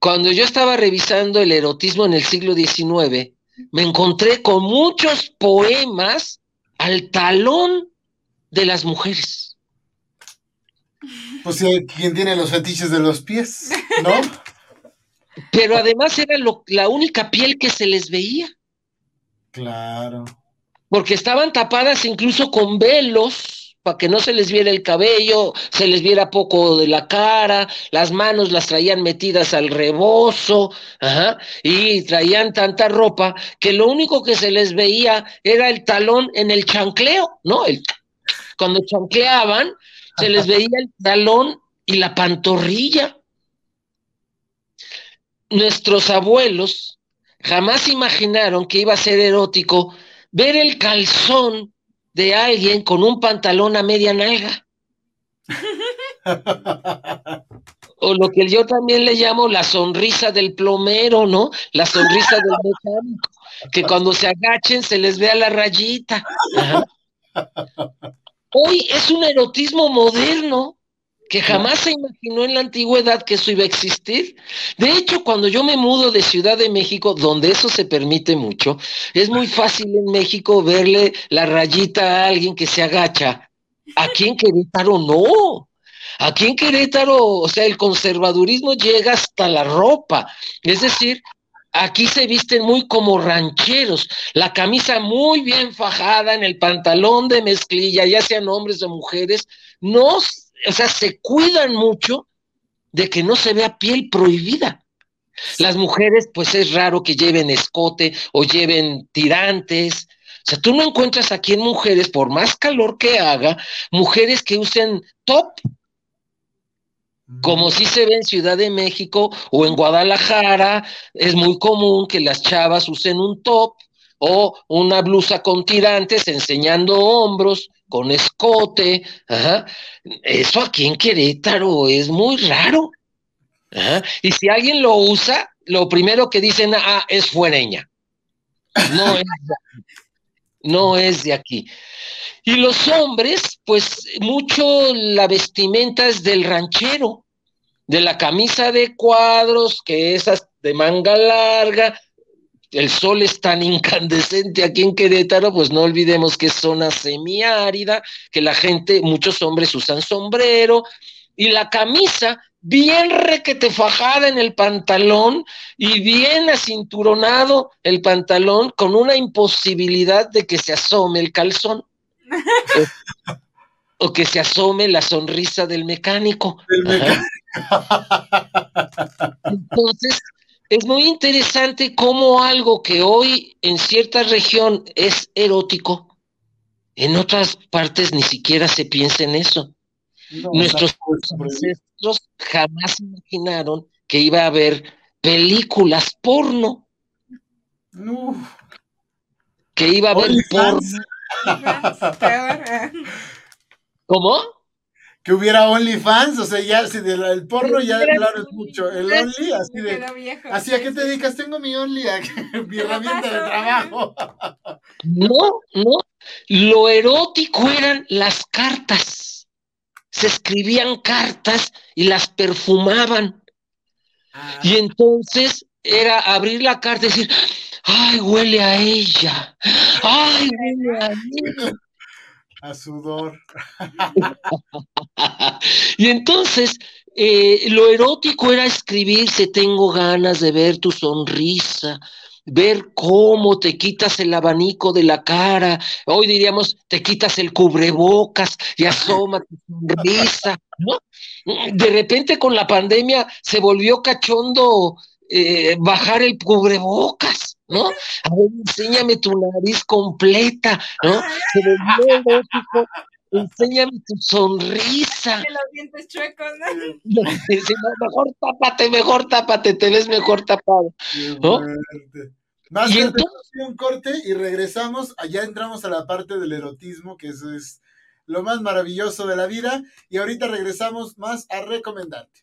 Cuando yo estaba revisando el erotismo en el siglo XIX, me encontré con muchos poemas al talón de las mujeres.
Pues quien tiene los fetiches de los pies, ¿no?
pero además era la única piel que se les veía.
Claro.
Porque estaban tapadas incluso con velos para que no se les viera el cabello, se les viera poco de la cara, las manos las traían metidas al rebozo, y traían tanta ropa que lo único que se les veía era el talón en el chancleo, ¿no? El, cuando chancleaban, se les veía el talón y la pantorrilla nuestros abuelos jamás imaginaron que iba a ser erótico ver el calzón de alguien con un pantalón a media nalga. o lo que yo también le llamo la sonrisa del plomero, ¿no? La sonrisa del mecánico, que cuando se agachen se les vea la rayita. Hoy es un erotismo moderno que jamás se imaginó en la antigüedad que eso iba a existir. De hecho, cuando yo me mudo de Ciudad de México, donde eso se permite mucho, es muy fácil en México verle la rayita a alguien que se agacha. Aquí en Querétaro no. Aquí en Querétaro, o sea, el conservadurismo llega hasta la ropa. Es decir, aquí se visten muy como rancheros, la camisa muy bien fajada en el pantalón de mezclilla, ya sean hombres o mujeres, no, o sea, se cuidan mucho de que no se vea piel prohibida. Las mujeres, pues es raro que lleven escote o lleven tirantes. O sea, tú no encuentras aquí en mujeres, por más calor que haga, mujeres que usen top, como si se ve en Ciudad de México o en Guadalajara, es muy común que las chavas usen un top o una blusa con tirantes enseñando hombros, con escote. Eso aquí en Querétaro es muy raro. Y si alguien lo usa, lo primero que dicen, ah, es fuereña. No es, no es de aquí. Y los hombres, pues mucho la vestimenta es del ranchero, de la camisa de cuadros, que esas de manga larga, el sol es tan incandescente aquí en Querétaro, pues no olvidemos que es zona semiárida, que la gente, muchos hombres usan sombrero, y la camisa bien requete fajada en el pantalón y bien acinturonado el pantalón con una imposibilidad de que se asome el calzón. o, que se asome la sonrisa del mecánico. Entonces, es muy interesante cómo algo que hoy en cierta región es erótico, en otras partes ni siquiera se piensa en eso. Nuestros ancestros jamás imaginaron que iba a haber películas porno. Que iba a haber porno. ¿Cómo?
Que hubiera OnlyFans, o sea, ya si el porno ya claro es mucho, el Only así de así a qué te dedicas, tengo mi Only, mi herramienta de trabajo.
No, no, lo erótico eran las cartas. Se escribían cartas y las perfumaban. Ah. Y entonces era abrir la carta y decir, ay, huele a ella. Ay, huele a ella.
A sudor.
y entonces, eh, lo erótico era escribirse, tengo ganas de ver tu sonrisa, ver cómo te quitas el abanico de la cara, hoy diríamos, te quitas el cubrebocas y asoma tu sonrisa, ¿no? De repente con la pandemia se volvió cachondo eh, bajar el cubrebocas. ¿No? A ver, enséñame tu nariz completa, ¿no? enséñame tu sonrisa.
los dientes chuecos, ¿no?
mejor tápate, mejor tápate, te ves mejor tapado, ¿no?
Más y un corte y regresamos, allá entramos a la parte del erotismo, que eso es lo más maravilloso de la vida, y ahorita regresamos más a recomendarte.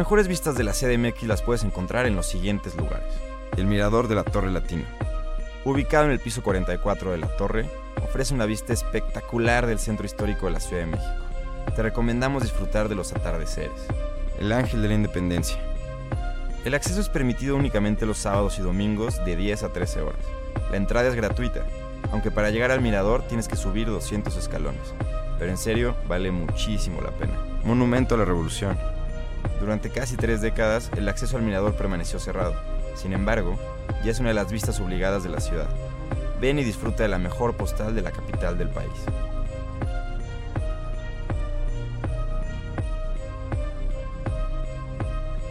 mejores vistas de la CDMX las puedes encontrar en los siguientes lugares. El Mirador de la Torre Latina. Ubicado en el piso 44 de la torre, ofrece una vista espectacular del centro histórico de la Ciudad de México. Te recomendamos disfrutar de los atardeceres. El Ángel de la Independencia. El acceso es permitido únicamente los sábados y domingos de 10 a 13 horas. La entrada es gratuita, aunque para llegar al mirador tienes que subir 200 escalones. Pero en serio, vale muchísimo la pena. Monumento a la Revolución. Durante casi tres décadas, el acceso al mirador permaneció cerrado. Sin embargo, ya es una de las vistas obligadas de la ciudad. Ven y disfruta de la mejor postal de la capital del país.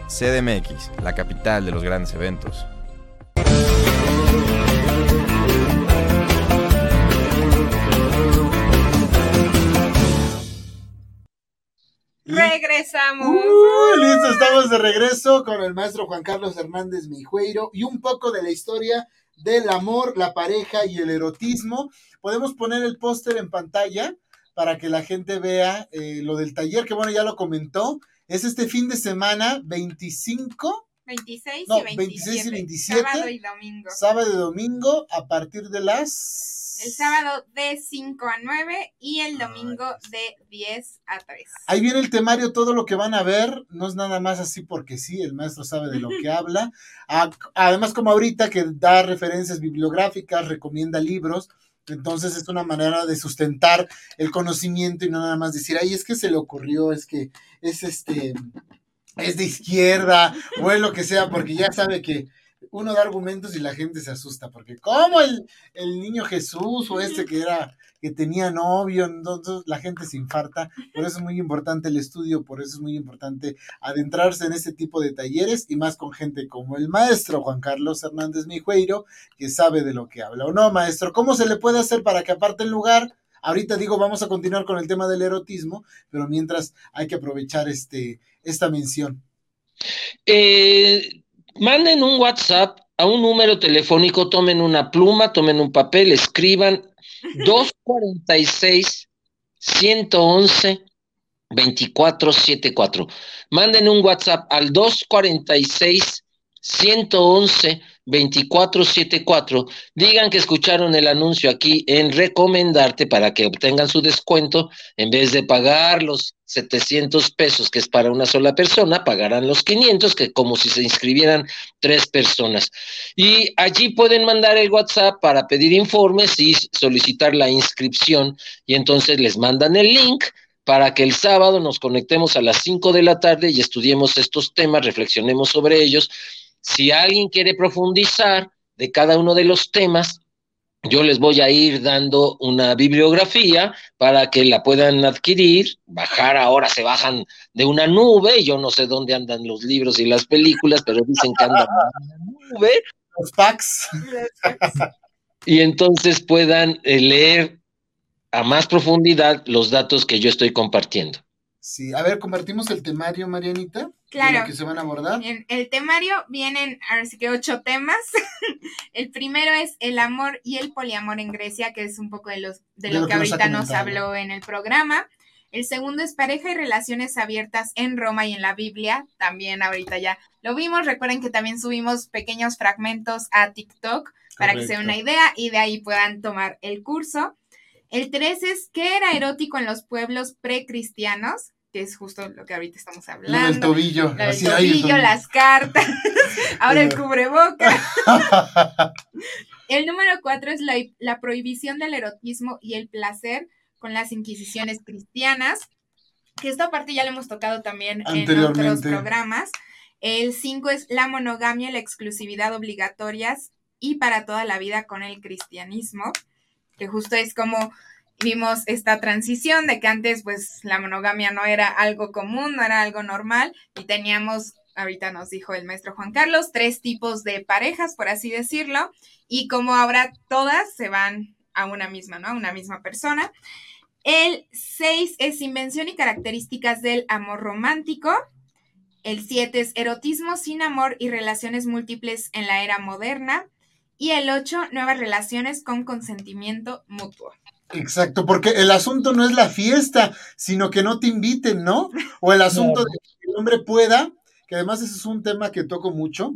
CDMX, la capital de los grandes eventos.
Regresamos.
Uh, listo, estamos de regreso con el maestro Juan Carlos Hernández Mijueiro y un poco de la historia del amor, la pareja y el erotismo. Podemos poner el póster en pantalla para que la gente vea eh, lo del taller, que bueno, ya lo comentó. Es este fin de semana, 25.
26
No,
y 27.
26 y 27.
Sábado y domingo.
Sábado y domingo a partir de las...
El sábado de 5 a 9 y el
Ah,
domingo de 10 a 3.
Ahí viene el temario, todo lo que van a ver, no es nada más así porque sí, el maestro sabe de lo que habla. A- Además, como ahorita que da referencias bibliográficas, recomienda libros, entonces es una manera de sustentar el conocimiento y no nada más decir, ay, es que se le ocurrió, es que es este, es de izquierda o es lo que sea, porque ya sabe que uno da argumentos y la gente se asusta, porque como el, el niño Jesús o este que era que tenía novio, entonces la gente se infarta. Por eso es muy importante el estudio, por eso es muy importante adentrarse en este tipo de talleres y más con gente como el maestro Juan Carlos Hernández Mijueiro, que sabe de lo que habla. ¿O no, maestro? ¿Cómo se le puede hacer para que aparte el lugar? Ahorita digo, vamos a continuar con el tema del erotismo, pero mientras hay que aprovechar este, esta mención.
Eh, manden un WhatsApp a un número telefónico, tomen una pluma, tomen un papel, escriban 246 111 2474. Manden un WhatsApp al 246 111 2474. Digan que escucharon el anuncio aquí en recomendarte para que obtengan su descuento. En vez de pagar los 700 pesos que es para una sola persona, pagarán los 500 que como si se inscribieran tres personas. Y allí pueden mandar el WhatsApp para pedir informes y solicitar la inscripción y entonces les mandan el link para que el sábado nos conectemos a las 5 de la tarde y estudiemos estos temas, reflexionemos sobre ellos. Si alguien quiere profundizar de cada uno de los temas, yo les voy a ir dando una bibliografía para que la puedan adquirir, bajar ahora se bajan de una nube, yo no sé dónde andan los libros y las películas, pero dicen que andan en una nube,
Los packs.
y entonces puedan eh, leer a más profundidad los datos que yo estoy compartiendo.
Sí, a ver, convertimos el temario, Marianita.
Claro.
que se van a abordar.
En el temario vienen, ahora sí que ocho temas. el primero es el amor y el poliamor en Grecia, que es un poco de, los, de, lo, que, ahorita nos habló en el programa. El segundo es pareja y relaciones abiertas en Roma y en la Biblia. También ahorita ya lo vimos. Recuerden que también subimos pequeños fragmentos a TikTok para que se den una idea y de ahí puedan tomar el curso. El tres es qué era erótico en los pueblos precristianos, que es justo lo que ahorita estamos hablando.
del tobillo.
Lo del
así, el
tobillo, las cartas, ahora el cubreboca. El número cuatro es la, la prohibición del erotismo y el placer con las inquisiciones cristianas, que esta parte ya la hemos tocado también en otros programas. El cinco es la monogamia y la exclusividad obligatorias y para toda la vida con el cristianismo, que justo es como vimos esta transición de que antes pues la monogamia no era algo común, no era algo normal y teníamos, ahorita nos dijo el maestro Juan Carlos, tres tipos de parejas, por así decirlo, y como ahora todas se van a una misma, ¿no? A una misma persona. El 6 es invención y características del amor romántico. El 7 es erotismo sin amor y relaciones múltiples en la era moderna. Y el 8, nuevas relaciones con consentimiento mutuo.
Exacto, porque el asunto no es la fiesta, sino que no te inviten, ¿no? O el asunto de que el hombre pueda, que además ese es un tema que toco mucho.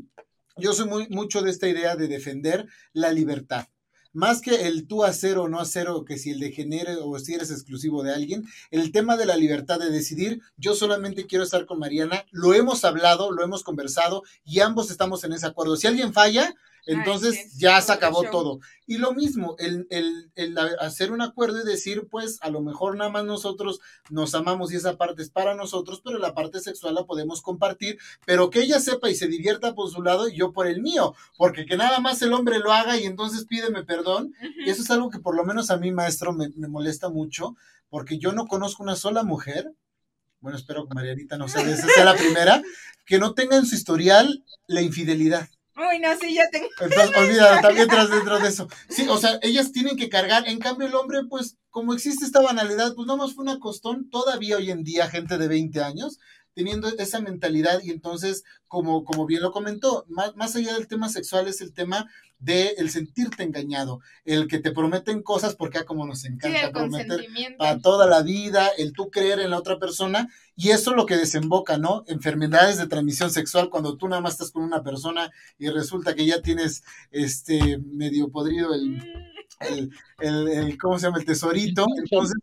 Yo soy muy mucho de esta idea de defender la libertad. Más que el tú hacer o no hacer, o que si el de genere o si eres exclusivo de alguien, el tema de la libertad de decidir, yo solamente quiero estar con Mariana, lo hemos hablado, lo hemos conversado y ambos estamos en ese acuerdo. Si alguien falla, entonces
sí,
ya se acabó
show.
todo. Y lo mismo, el, el, el hacer un acuerdo y decir, pues a lo mejor nada más nosotros nos amamos y esa parte es para nosotros, pero la parte sexual la podemos compartir, pero que ella sepa y se divierta por su lado y yo por el mío, porque que nada más el hombre lo haga y entonces pídeme perdón. Y eso es algo que por lo menos a mí, maestro, me, me molesta mucho, porque yo no conozco una sola mujer bueno, espero que Marianita no sea, esa sea la primera, que no tenga en su historial la infidelidad.
Uy, no, sí, ya tengo.
Entonces, olvídalo, también tras dentro de eso. Sí, o sea, ellas tienen que cargar. En cambio, el hombre, pues, como existe esta banalidad, pues no más fue una costón. Todavía hoy en día, gente de 20 años, teniendo esa mentalidad y entonces, como, como bien lo comentó, más, más allá del tema sexual es el tema de el sentirte engañado, el que te prometen cosas porque ah, como nos encanta prometer para toda la vida, el tú creer en la otra persona y eso es lo que desemboca, ¿no? Enfermedades de transmisión sexual cuando tú nada más estás con una persona y resulta que ya tienes este medio podrido el el, el, ¿cómo se llama? El tesorito. Entonces,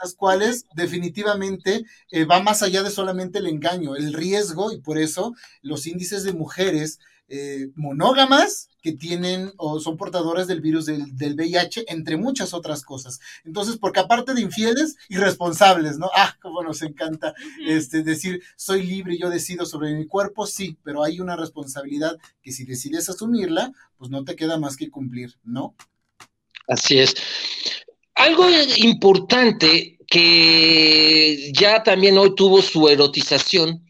las cuales definitivamente eh, va más allá de solamente el engaño, el riesgo, y por eso los índices de mujeres eh, monógamas que tienen o son portadores del virus del, del, VIH, entre muchas otras cosas. Entonces, porque aparte de infieles, irresponsables, ¿no? Ah, cómo nos encanta este, decir, soy libre, yo decido sobre mi cuerpo, sí, pero hay una responsabilidad que si decides asumirla, pues no te queda más que cumplir, ¿no?
Así es. Algo importante que ya también hoy tuvo su erotización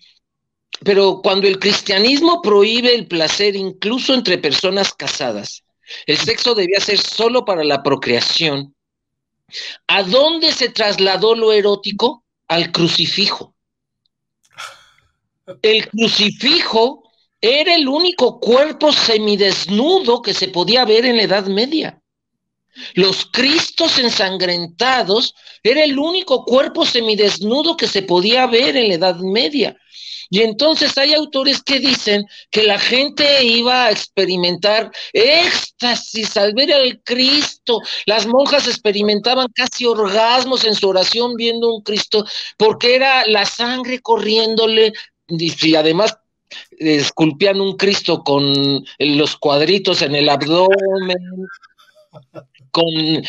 pero cuando el cristianismo prohíbe el placer incluso entre personas casadas, el sexo debía ser solo para la procreación. ¿A dónde se trasladó lo erótico? Al crucifijo. El crucifijo era el único cuerpo semidesnudo que se podía ver en la Edad Media. Los Cristos ensangrentados era el único cuerpo semidesnudo que se podía ver en la Edad Media. Y entonces hay autores que dicen que la gente iba a experimentar éxtasis al ver al Cristo. Las monjas experimentaban casi orgasmos en su oración viendo un Cristo porque era la sangre corriéndole y además esculpían un Cristo con los cuadritos en el abdomen con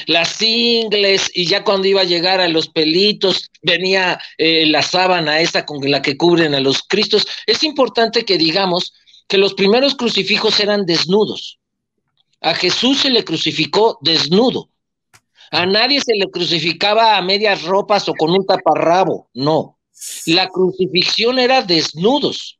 las ingles y ya cuando iba a llegar a los pelitos venía eh, la sábana esa con la que cubren a los cristos. Es importante que digamos que los primeros crucifijos eran desnudos. A Jesús se le crucificó desnudo. A nadie se le crucificaba a medias ropas o con un taparrabo, no. La crucifixión era desnudos.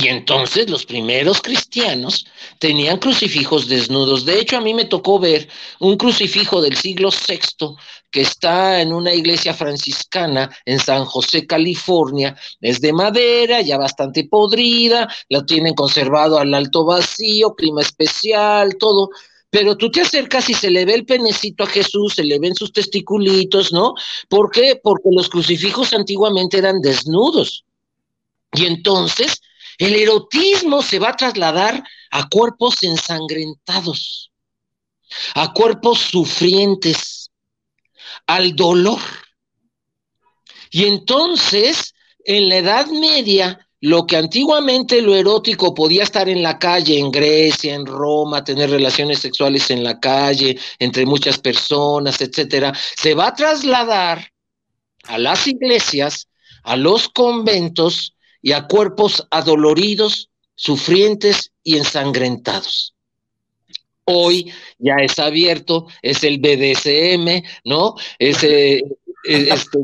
Y entonces los primeros cristianos tenían crucifijos desnudos. De hecho, a mí me tocó ver un crucifijo del siglo VI que está en una iglesia franciscana en San José, California. Es de madera, ya bastante podrida, la tienen conservado al alto vacío, clima especial, todo. Pero tú te acercas y se le ve el penecito a Jesús, se le ven sus testiculitos, ¿no? ¿Por qué? Porque los crucifijos antiguamente eran desnudos. Y entonces el erotismo se va a trasladar a cuerpos ensangrentados, a cuerpos sufrientes, al dolor. Y entonces, en la Edad Media, lo que antiguamente lo erótico podía estar en la calle, en Grecia, en Roma, tener relaciones sexuales en la calle, entre muchas personas, etcétera, se va a trasladar a las iglesias, a los conventos, y a cuerpos adoloridos, sufrientes y ensangrentados. Hoy ya es abierto, es el BDSM, ¿no? Es, eh, este,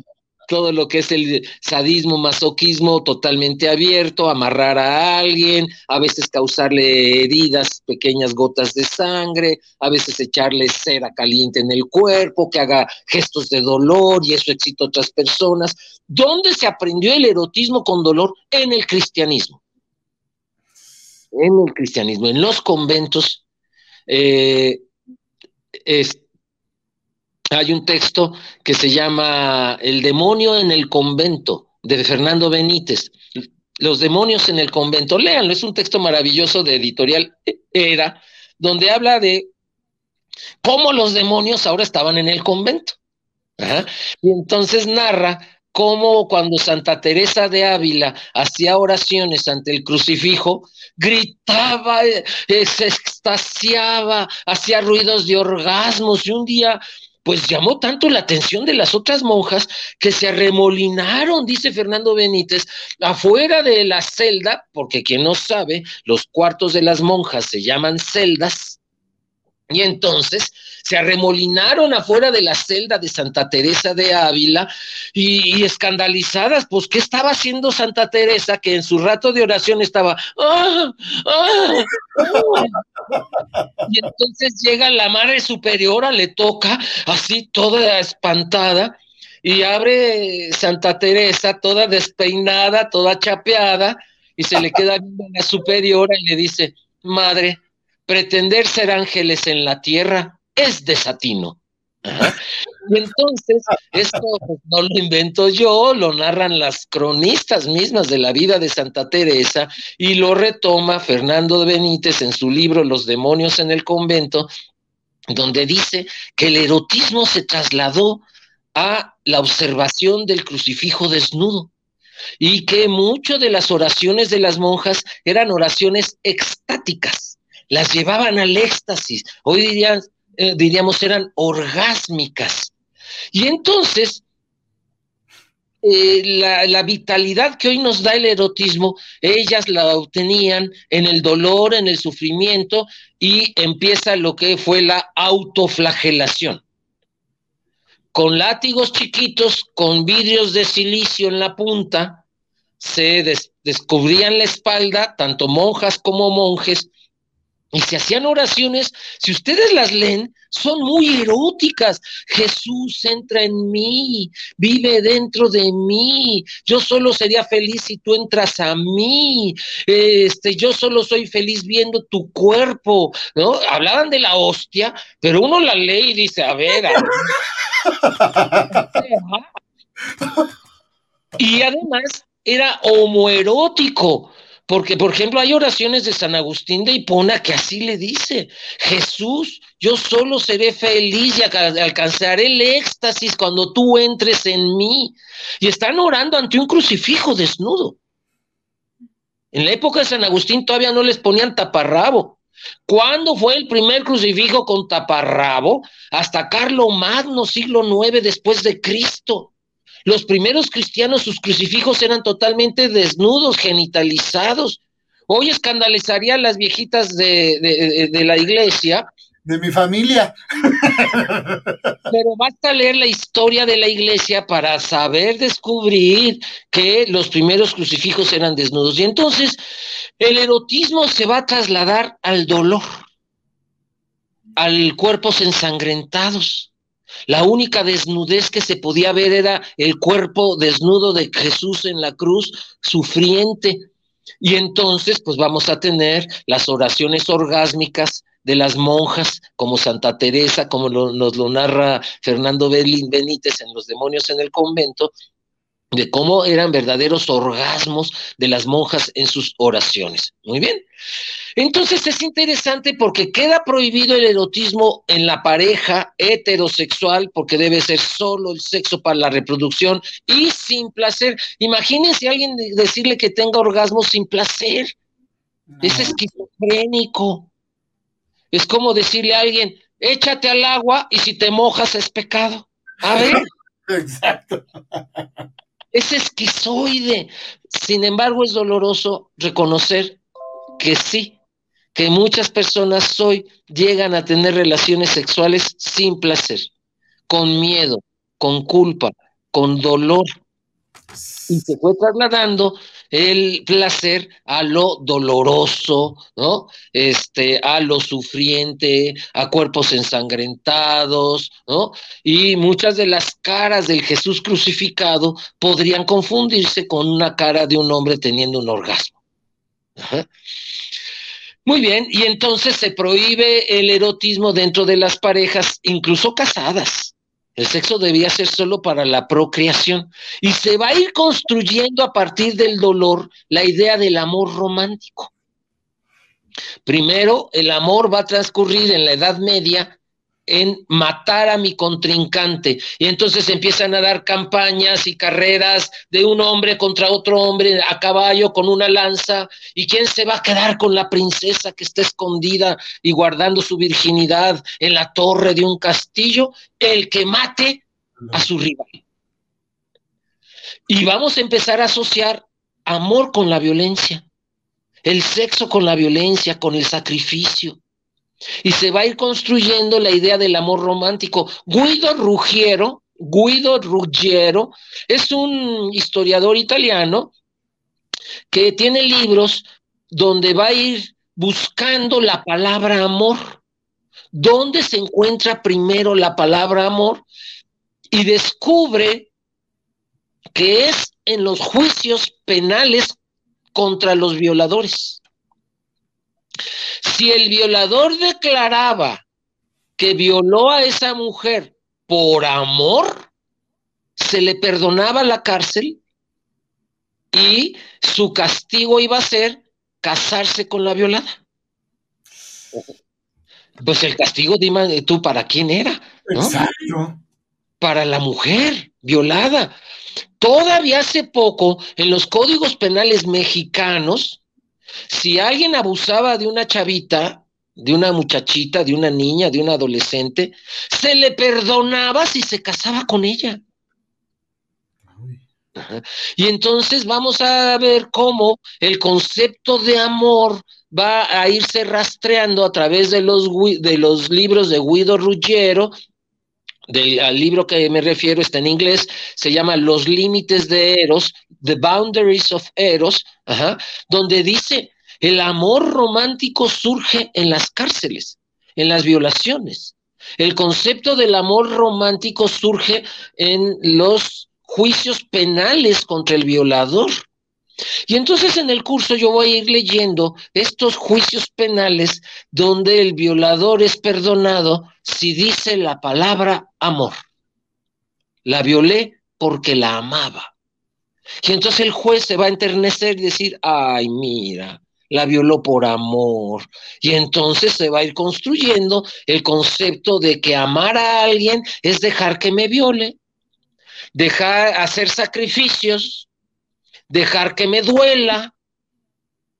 todo lo que es el sadismo, masoquismo totalmente abierto, amarrar a alguien, a veces causarle heridas, pequeñas gotas de sangre, a veces echarle cera caliente en el cuerpo, que haga gestos de dolor y eso excita a otras personas. ¿Dónde se aprendió el erotismo con dolor? En el cristianismo. En el cristianismo, en los conventos. Eh, hay un texto que se llama El demonio en el convento, de Fernando Benítez. Los demonios en el convento, léanlo, es un texto maravilloso de editorial Era, donde habla de cómo los demonios ahora estaban en el convento. Y entonces narra cómo cuando Santa Teresa de Ávila hacía oraciones ante el crucifijo, gritaba, eh, se extasiaba, hacía ruidos de orgasmos y un día pues llamó tanto la atención de las otras monjas que se arremolinaron, dice Fernando Benítez, afuera de la celda, porque quien no sabe, los cuartos de las monjas se llaman celdas, Y entonces se arremolinaron afuera de la celda de Santa Teresa de Ávila y, escandalizadas, pues, ¿qué estaba haciendo Santa Teresa que en su rato de oración estaba... ¡Ah, ah, ah"? Y entonces llega la madre superiora, le toca así toda espantada y abre Santa Teresa toda despeinada, toda chapeada y se le queda viendo a la superiora y le dice, madre, pretender ser ángeles en la tierra es desatino. Y entonces, esto pues, no lo invento yo, lo narran las cronistas mismas de la vida de Santa Teresa y lo retoma Fernando Benítez en su libro Los demonios en el convento, donde dice que el erotismo se trasladó a la observación del crucifijo desnudo y que muchas de las oraciones de las monjas eran oraciones extáticas, las llevaban al éxtasis, hoy eh, diríamos eran orgásmicas. Y entonces, eh, la, la, vitalidad que hoy nos da el erotismo, ellas la obtenían en el dolor, en el sufrimiento, y empieza lo que fue la autoflagelación. Con látigos chiquitos, con vidrios de silicio en la punta, se descubrían la espalda, tanto monjas como monjes, y se hacían oraciones, si ustedes las leen, son muy eróticas. Jesús entra en mí, vive dentro de mí. Yo solo sería feliz si tú entras a mí. Este, yo solo soy feliz viendo tu cuerpo, ¿no? Hablaban de la hostia, pero uno la lee y dice, a ver, a ver. y además era homoerótico. Porque, por ejemplo, hay oraciones de San Agustín de Hipona que así le dice, Jesús, yo solo seré feliz y alcanzaré el éxtasis cuando tú entres en mí. Y están orando ante un crucifijo desnudo. En la época de San Agustín todavía no les ponían taparrabo. ¿Cuándo fue el primer crucifijo con taparrabo? Hasta Carlo Magno, siglo IX después de Cristo. Los primeros cristianos, sus crucifijos eran totalmente desnudos, genitalizados. Hoy escandalizaría a las viejitas de, la iglesia.
De mi familia.
Pero basta leer la historia de la iglesia para saber descubrir que los primeros crucifijos eran desnudos. Y entonces el erotismo se va a trasladar al dolor, al cuerpos ensangrentados la única desnudez que se podía ver era el cuerpo desnudo de Jesús en la cruz, sufriente. Y entonces, pues vamos a tener las oraciones orgásmicas de las monjas, como Santa Teresa, como nos lo narra Fernando Benítez en Los demonios en el convento, de cómo eran verdaderos orgasmos de las monjas en sus oraciones. Muy bien. Entonces es interesante porque queda prohibido el erotismo en la pareja heterosexual porque debe ser solo el sexo para la reproducción y sin placer. Imagínense a alguien decirle que tenga orgasmos sin placer. Es esquizofrénico. Es como decirle a alguien, échate al agua y si te mojas es pecado. A ver. Exacto es esquizoide. Sin embargo, es doloroso reconocer que sí, que muchas personas hoy llegan a tener relaciones sexuales sin placer, con miedo, con culpa, con dolor. Y se fue trasladando el placer a lo doloroso, ¿no? Este, a lo sufriente, a cuerpos ensangrentados, ¿no? Y muchas de las caras del Jesús crucificado podrían confundirse con una cara de un hombre teniendo un orgasmo. Muy bien, y entonces se prohíbe el erotismo dentro de las parejas, incluso casadas. El sexo debía ser solo para la procreación. Y se va a ir construyendo a partir del dolor la idea del amor romántico. Primero, el amor va a transcurrir en la Edad Media en matar a mi contrincante. Y entonces empiezan a dar campañas y carreras de un hombre contra otro hombre a caballo con una lanza. ¿Y quién se va a quedar con la princesa que está escondida y guardando su virginidad en la torre de un castillo? El que mate a su rival. Y vamos a empezar a asociar amor con la violencia, el sexo con la violencia, con el sacrificio. Y se va a ir construyendo la idea del amor romántico. Guido Ruggiero, Guido Ruggiero es un historiador italiano que tiene libros donde va a ir buscando la palabra amor. ¿Dónde se encuentra primero la palabra amor? Y descubre que es en los juicios penales contra los violadores. Si el violador declaraba que violó a esa mujer por amor, se le perdonaba la cárcel y su castigo iba a ser casarse con la violada. Pues el castigo, dime tú, ¿para quién era?
Exacto.
Para la mujer violada. Todavía hace poco, en los códigos penales mexicanos, si alguien abusaba de una chavita, de una muchachita, de una niña, de un adolescente, se le perdonaba si se casaba con ella. Y entonces vamos a ver cómo el concepto de amor va a irse rastreando a través de los, de los libros de Guido Ruggiero. Del al libro que me refiero está en inglés, se llama Los límites de Eros, The Boundaries of Eros, donde dice, el amor romántico surge en las cárceles, en las violaciones. El concepto del amor romántico surge en los juicios penales contra el violador. Y entonces en el curso yo voy a ir leyendo estos juicios penales donde el violador es perdonado si dice la palabra amor. La violé porque la amaba. Y entonces el juez se va a enternecer y decir, ay, mira, la violó por amor. Y entonces se va a ir construyendo el concepto de que amar a alguien es dejar que me viole, dejar hacer sacrificios, dejar que me duela,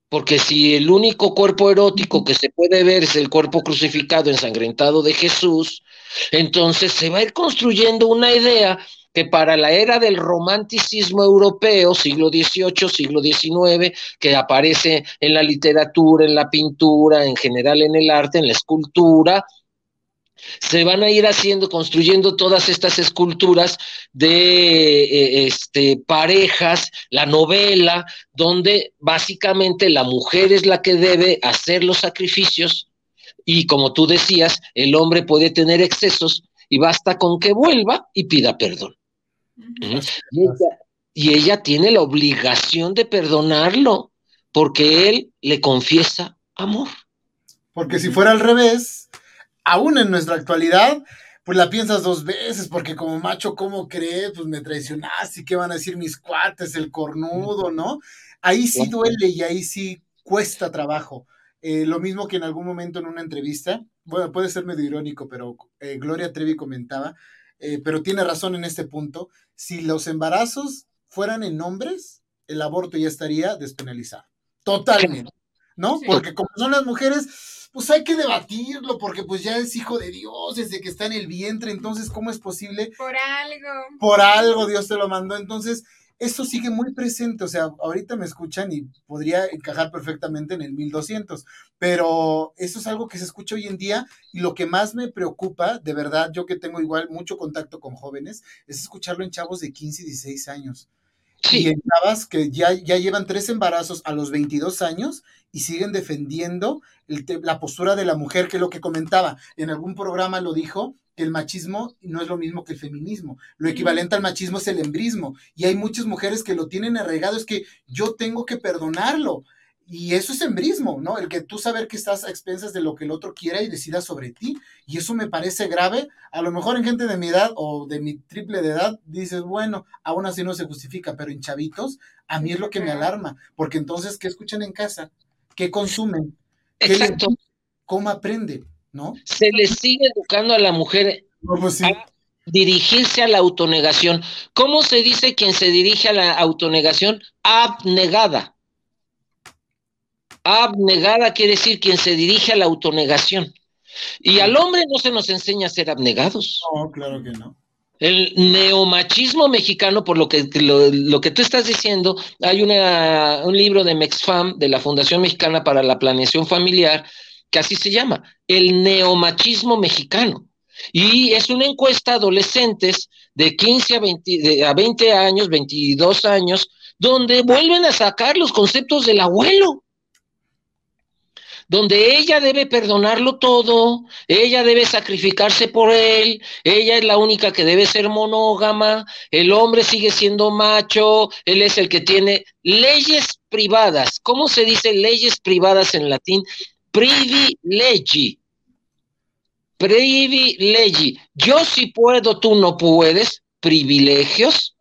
porque si el único cuerpo erótico que se puede ver es el cuerpo crucificado, ensangrentado de Jesús, entonces se va a ir construyendo una idea que para la era del romanticismo europeo, siglo XVIII, siglo XIX, que aparece en la literatura, en la pintura, en general en el arte, en la escultura, se van a ir haciendo, construyendo todas estas esculturas de eh, este, parejas, la novela, donde básicamente la mujer es la que debe hacer los sacrificios y como tú decías, el hombre puede tener excesos y basta con que vuelva y pida perdón. y ella tiene la obligación de perdonarlo porque él le confiesa amor.
Porque si fuera al revés, aún en nuestra actualidad, pues la piensas dos veces, porque como macho, ¿cómo crees? Pues me traicionaste, ¿qué van a decir mis cuates? El cornudo, ¿no? Ahí sí duele y ahí sí cuesta trabajo. Eh, lo mismo que en algún momento en una entrevista, bueno, puede ser medio irónico, pero eh, Gloria Trevi comentaba, eh, pero tiene razón en este punto, si los embarazos fueran en hombres, el aborto ya estaría despenalizado. Totalmente, ¿no? Porque como son las mujeres, pues hay que debatirlo, porque pues ya es hijo de Dios desde que está en el vientre, entonces, ¿cómo es posible?
Por algo.
Por algo Dios te lo mandó, entonces, esto sigue muy presente, o sea, ahorita me escuchan y podría encajar perfectamente en el 1200, pero eso es algo que se escucha hoy en día y lo que más me preocupa, de verdad, yo que tengo igual mucho contacto con jóvenes, es escucharlo en chavos de 15 y 16 años. Y en chavas que ya, ya llevan tres embarazos a los 22 años y siguen defendiendo la postura de la mujer, que es lo que comentaba, en algún programa lo dijo, que el machismo no es lo mismo que el feminismo. Lo equivalente al machismo es el embrismo. Y hay muchas mujeres que lo tienen arraigado, es que yo tengo que perdonarlo. Y eso es embrismo, ¿no? El que tú saber que estás a expensas de lo que el otro quiera y decida sobre ti. Y eso me parece grave. A lo mejor en gente de mi edad o de mi triple de edad dices, bueno, aún así no se justifica, pero en chavitos, a mí es lo que me alarma. Porque entonces, ¿qué escuchan en casa? ¿Qué consumen?
Exacto.
¿Cómo aprenden? ¿No?
Se le sigue educando a la mujer
pues
a dirigirse a la autonegación. ¿Cómo se dice quien se dirige a la autonegación? Abnegada. Abnegada quiere decir quien se dirige a la autonegación. Y al hombre no se nos enseña a ser abnegados.
No, claro que no.
El neomachismo mexicano, por lo que, lo, que tú estás diciendo, hay una, un libro de Mexfam, de la Fundación Mexicana para la Planeación Familiar, que así se llama, el neomachismo mexicano. Y es una encuesta a adolescentes de 15 a 20, a 20 años, 22 años, donde vuelven a sacar los conceptos del abuelo donde ella debe perdonarlo todo, ella debe sacrificarse por él, ella es la única que debe ser monógama, el hombre sigue siendo macho, él es el que tiene leyes privadas. ¿Cómo se dice leyes privadas en latín? Privilegi. Privilegi. Yo sí puedo, tú no puedes. Privilegios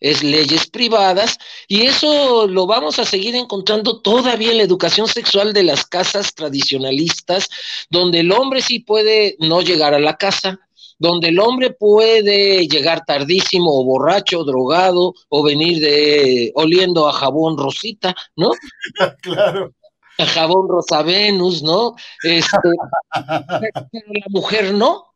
es leyes privadas, y eso lo vamos a seguir encontrando todavía en la educación sexual de las casas tradicionalistas, donde el hombre sí puede no llegar a la casa, donde el hombre puede llegar tardísimo o borracho, drogado, o venir de oliendo a jabón rosita, ¿no?
claro.
A jabón rosa Venus, ¿no? Este, pero la mujer no,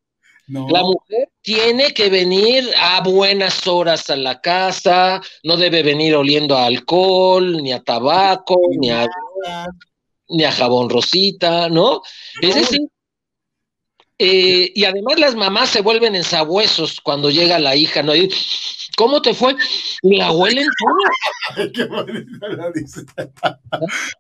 la mujer tiene que venir a buenas horas a la casa, no debe venir oliendo a alcohol, ni a tabaco, ni a, ni a jabón rosita, ¿no? Es decir, eh, y además las mamás se vuelven en sabuesos cuando llega la hija, ¿no? ¿Cómo te fue? La huelen
toda. qué bonito lo dice.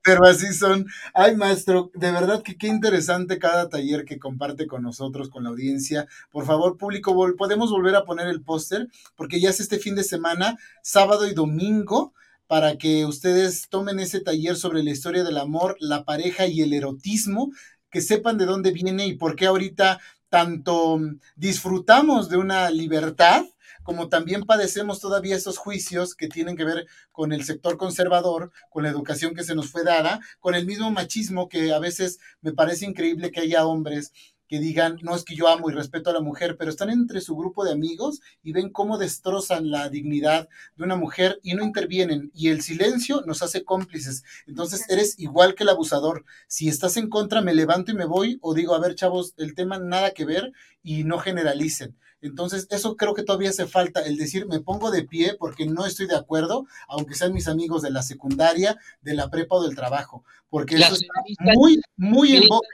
Pero así son. Ay, maestro, de verdad que qué interesante cada taller que comparte con nosotros, con la audiencia. Por favor, público, podemos volver a poner el póster, porque ya es este fin de semana, sábado y domingo para que ustedes tomen ese taller sobre la historia del amor, la pareja y el erotismo que sepan de dónde viene y por qué ahorita tanto disfrutamos de una libertad como también padecemos todavía esos juicios que tienen que ver con el sector conservador, con la educación que se nos fue dada, con el mismo machismo que a veces me parece increíble que haya hombres que digan, no es que yo amo y respeto a la mujer, pero están entre su grupo de amigos y ven cómo destrozan la dignidad de una mujer y no intervienen. Y el silencio nos hace cómplices. Entonces eres igual que el abusador. Si estás en contra, me levanto y me voy o digo, a ver, chavos, el tema nada que ver y no generalicen. Entonces, eso creo que todavía hace falta, el decir, me pongo de pie porque no estoy de acuerdo, aunque sean mis amigos de la secundaria, de la prepa o del trabajo, porque eso está muy, muy en boca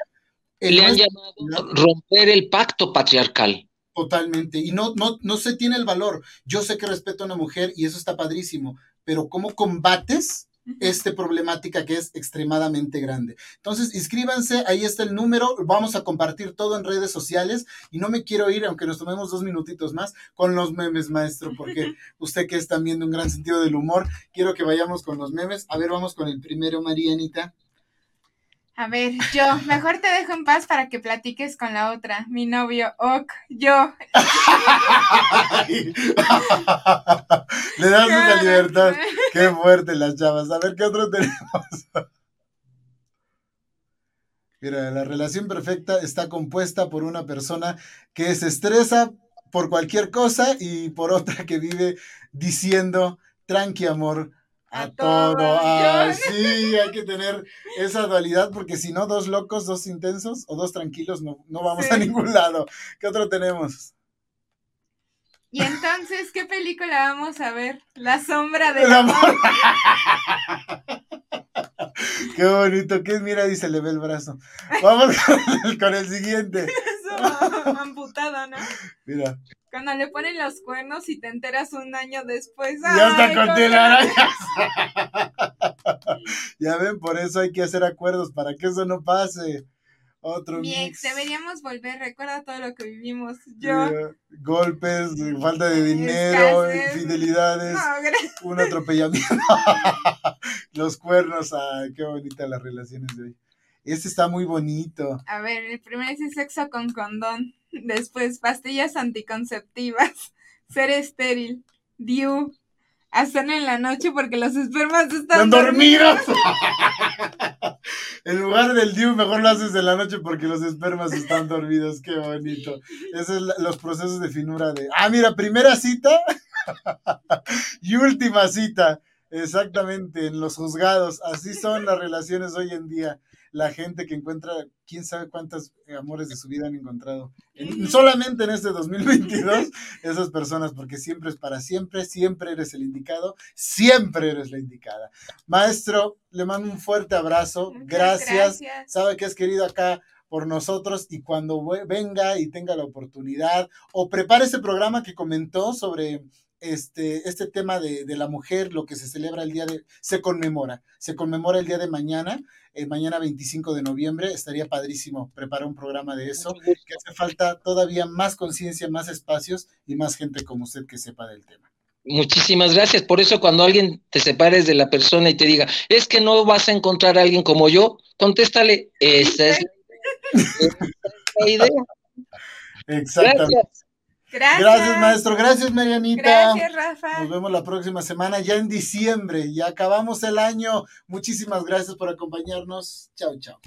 le han llamado romper el pacto patriarcal.
Totalmente. Y no, no, no se tiene el valor. Yo sé que respeto a una mujer y eso está padrísimo, pero ¿cómo combates esta problemática que es extremadamente grande. Entonces, inscríbanse, ahí está el número, vamos a compartir todo en redes sociales y no me quiero ir, aunque nos tomemos dos minutitos más, con los memes, maestro, porque usted que es también de un gran sentido del humor, quiero que vayamos con los memes. A ver, vamos con el primero, Marianita.
A ver, yo, mejor te dejo en paz para que platiques con la otra. Mi novio, Ok, yo.
Le das una libertad. Qué fuerte las chavas. A ver, ¿qué otro tenemos? Mira, la relación perfecta está compuesta por una persona que se estresa por cualquier cosa y por otra que vive diciendo, tranqui amor, a, todo. Sí, hay que tener esa dualidad porque si no, dos locos, dos intensos o dos tranquilos no, no vamos a ningún lado. ¿Qué otro tenemos?
Y entonces, ¿qué película vamos a ver? La sombra del amor.
Qué bonito, ¿qué mira? Dice, le ve el brazo. Vamos con el, siguiente.
Eso, amputado, ¿no?
Mira.
Cuando le ponen los cuernos y te enteras un año después.
Ya está con arañas. ya ven, por eso hay que hacer acuerdos, para que eso no pase. Otro
Mi ex, deberíamos volver, recuerda todo lo que vivimos. Yo.
golpes, falta de dinero, infidelidades, un atropellamiento. Los cuernos, ay, qué bonita las relaciones de hoy. Este está muy bonito.
A ver, el primero es sexo con condón. Después, pastillas anticonceptivas. Ser estéril. Diu. Hacerlo en la noche porque los espermas están dormidos.
en lugar del DIU, mejor lo haces en la noche porque los espermas están dormidos. Qué bonito. Esos son los procesos de finura de. Ah, mira, primera cita y última cita. Exactamente, en los juzgados. Así son las relaciones hoy en día. La gente que encuentra, quién sabe cuántos amores de su vida han encontrado. En- solamente en este 2022, esas personas, porque siempre es para siempre, siempre eres el indicado, siempre eres la indicada. Maestro, le mando un fuerte abrazo. Gracias.
gracias.
Sabe que es querido acá por nosotros y cuando venga y tenga la oportunidad o prepare ese programa que comentó sobre este, este tema de, de la mujer, lo que se celebra el día de, se conmemora, se conmemora el día de mañana, eh, mañana 25 de noviembre, estaría padrísimo preparar un programa de eso, que hace falta todavía más conciencia, más espacios y más gente como usted que sepa del tema.
Muchísimas gracias. Por eso cuando alguien te separes de la persona y te diga, es que no vas a encontrar a alguien como yo, contéstale, esa es la idea. Esa es la idea.
Exactamente.
Gracias.
Gracias.
Gracias, maestro. Gracias, Marianita.
Gracias, Rafa.
Nos vemos la próxima semana, ya en diciembre. Ya acabamos el año. Muchísimas gracias por acompañarnos. Chao, chao.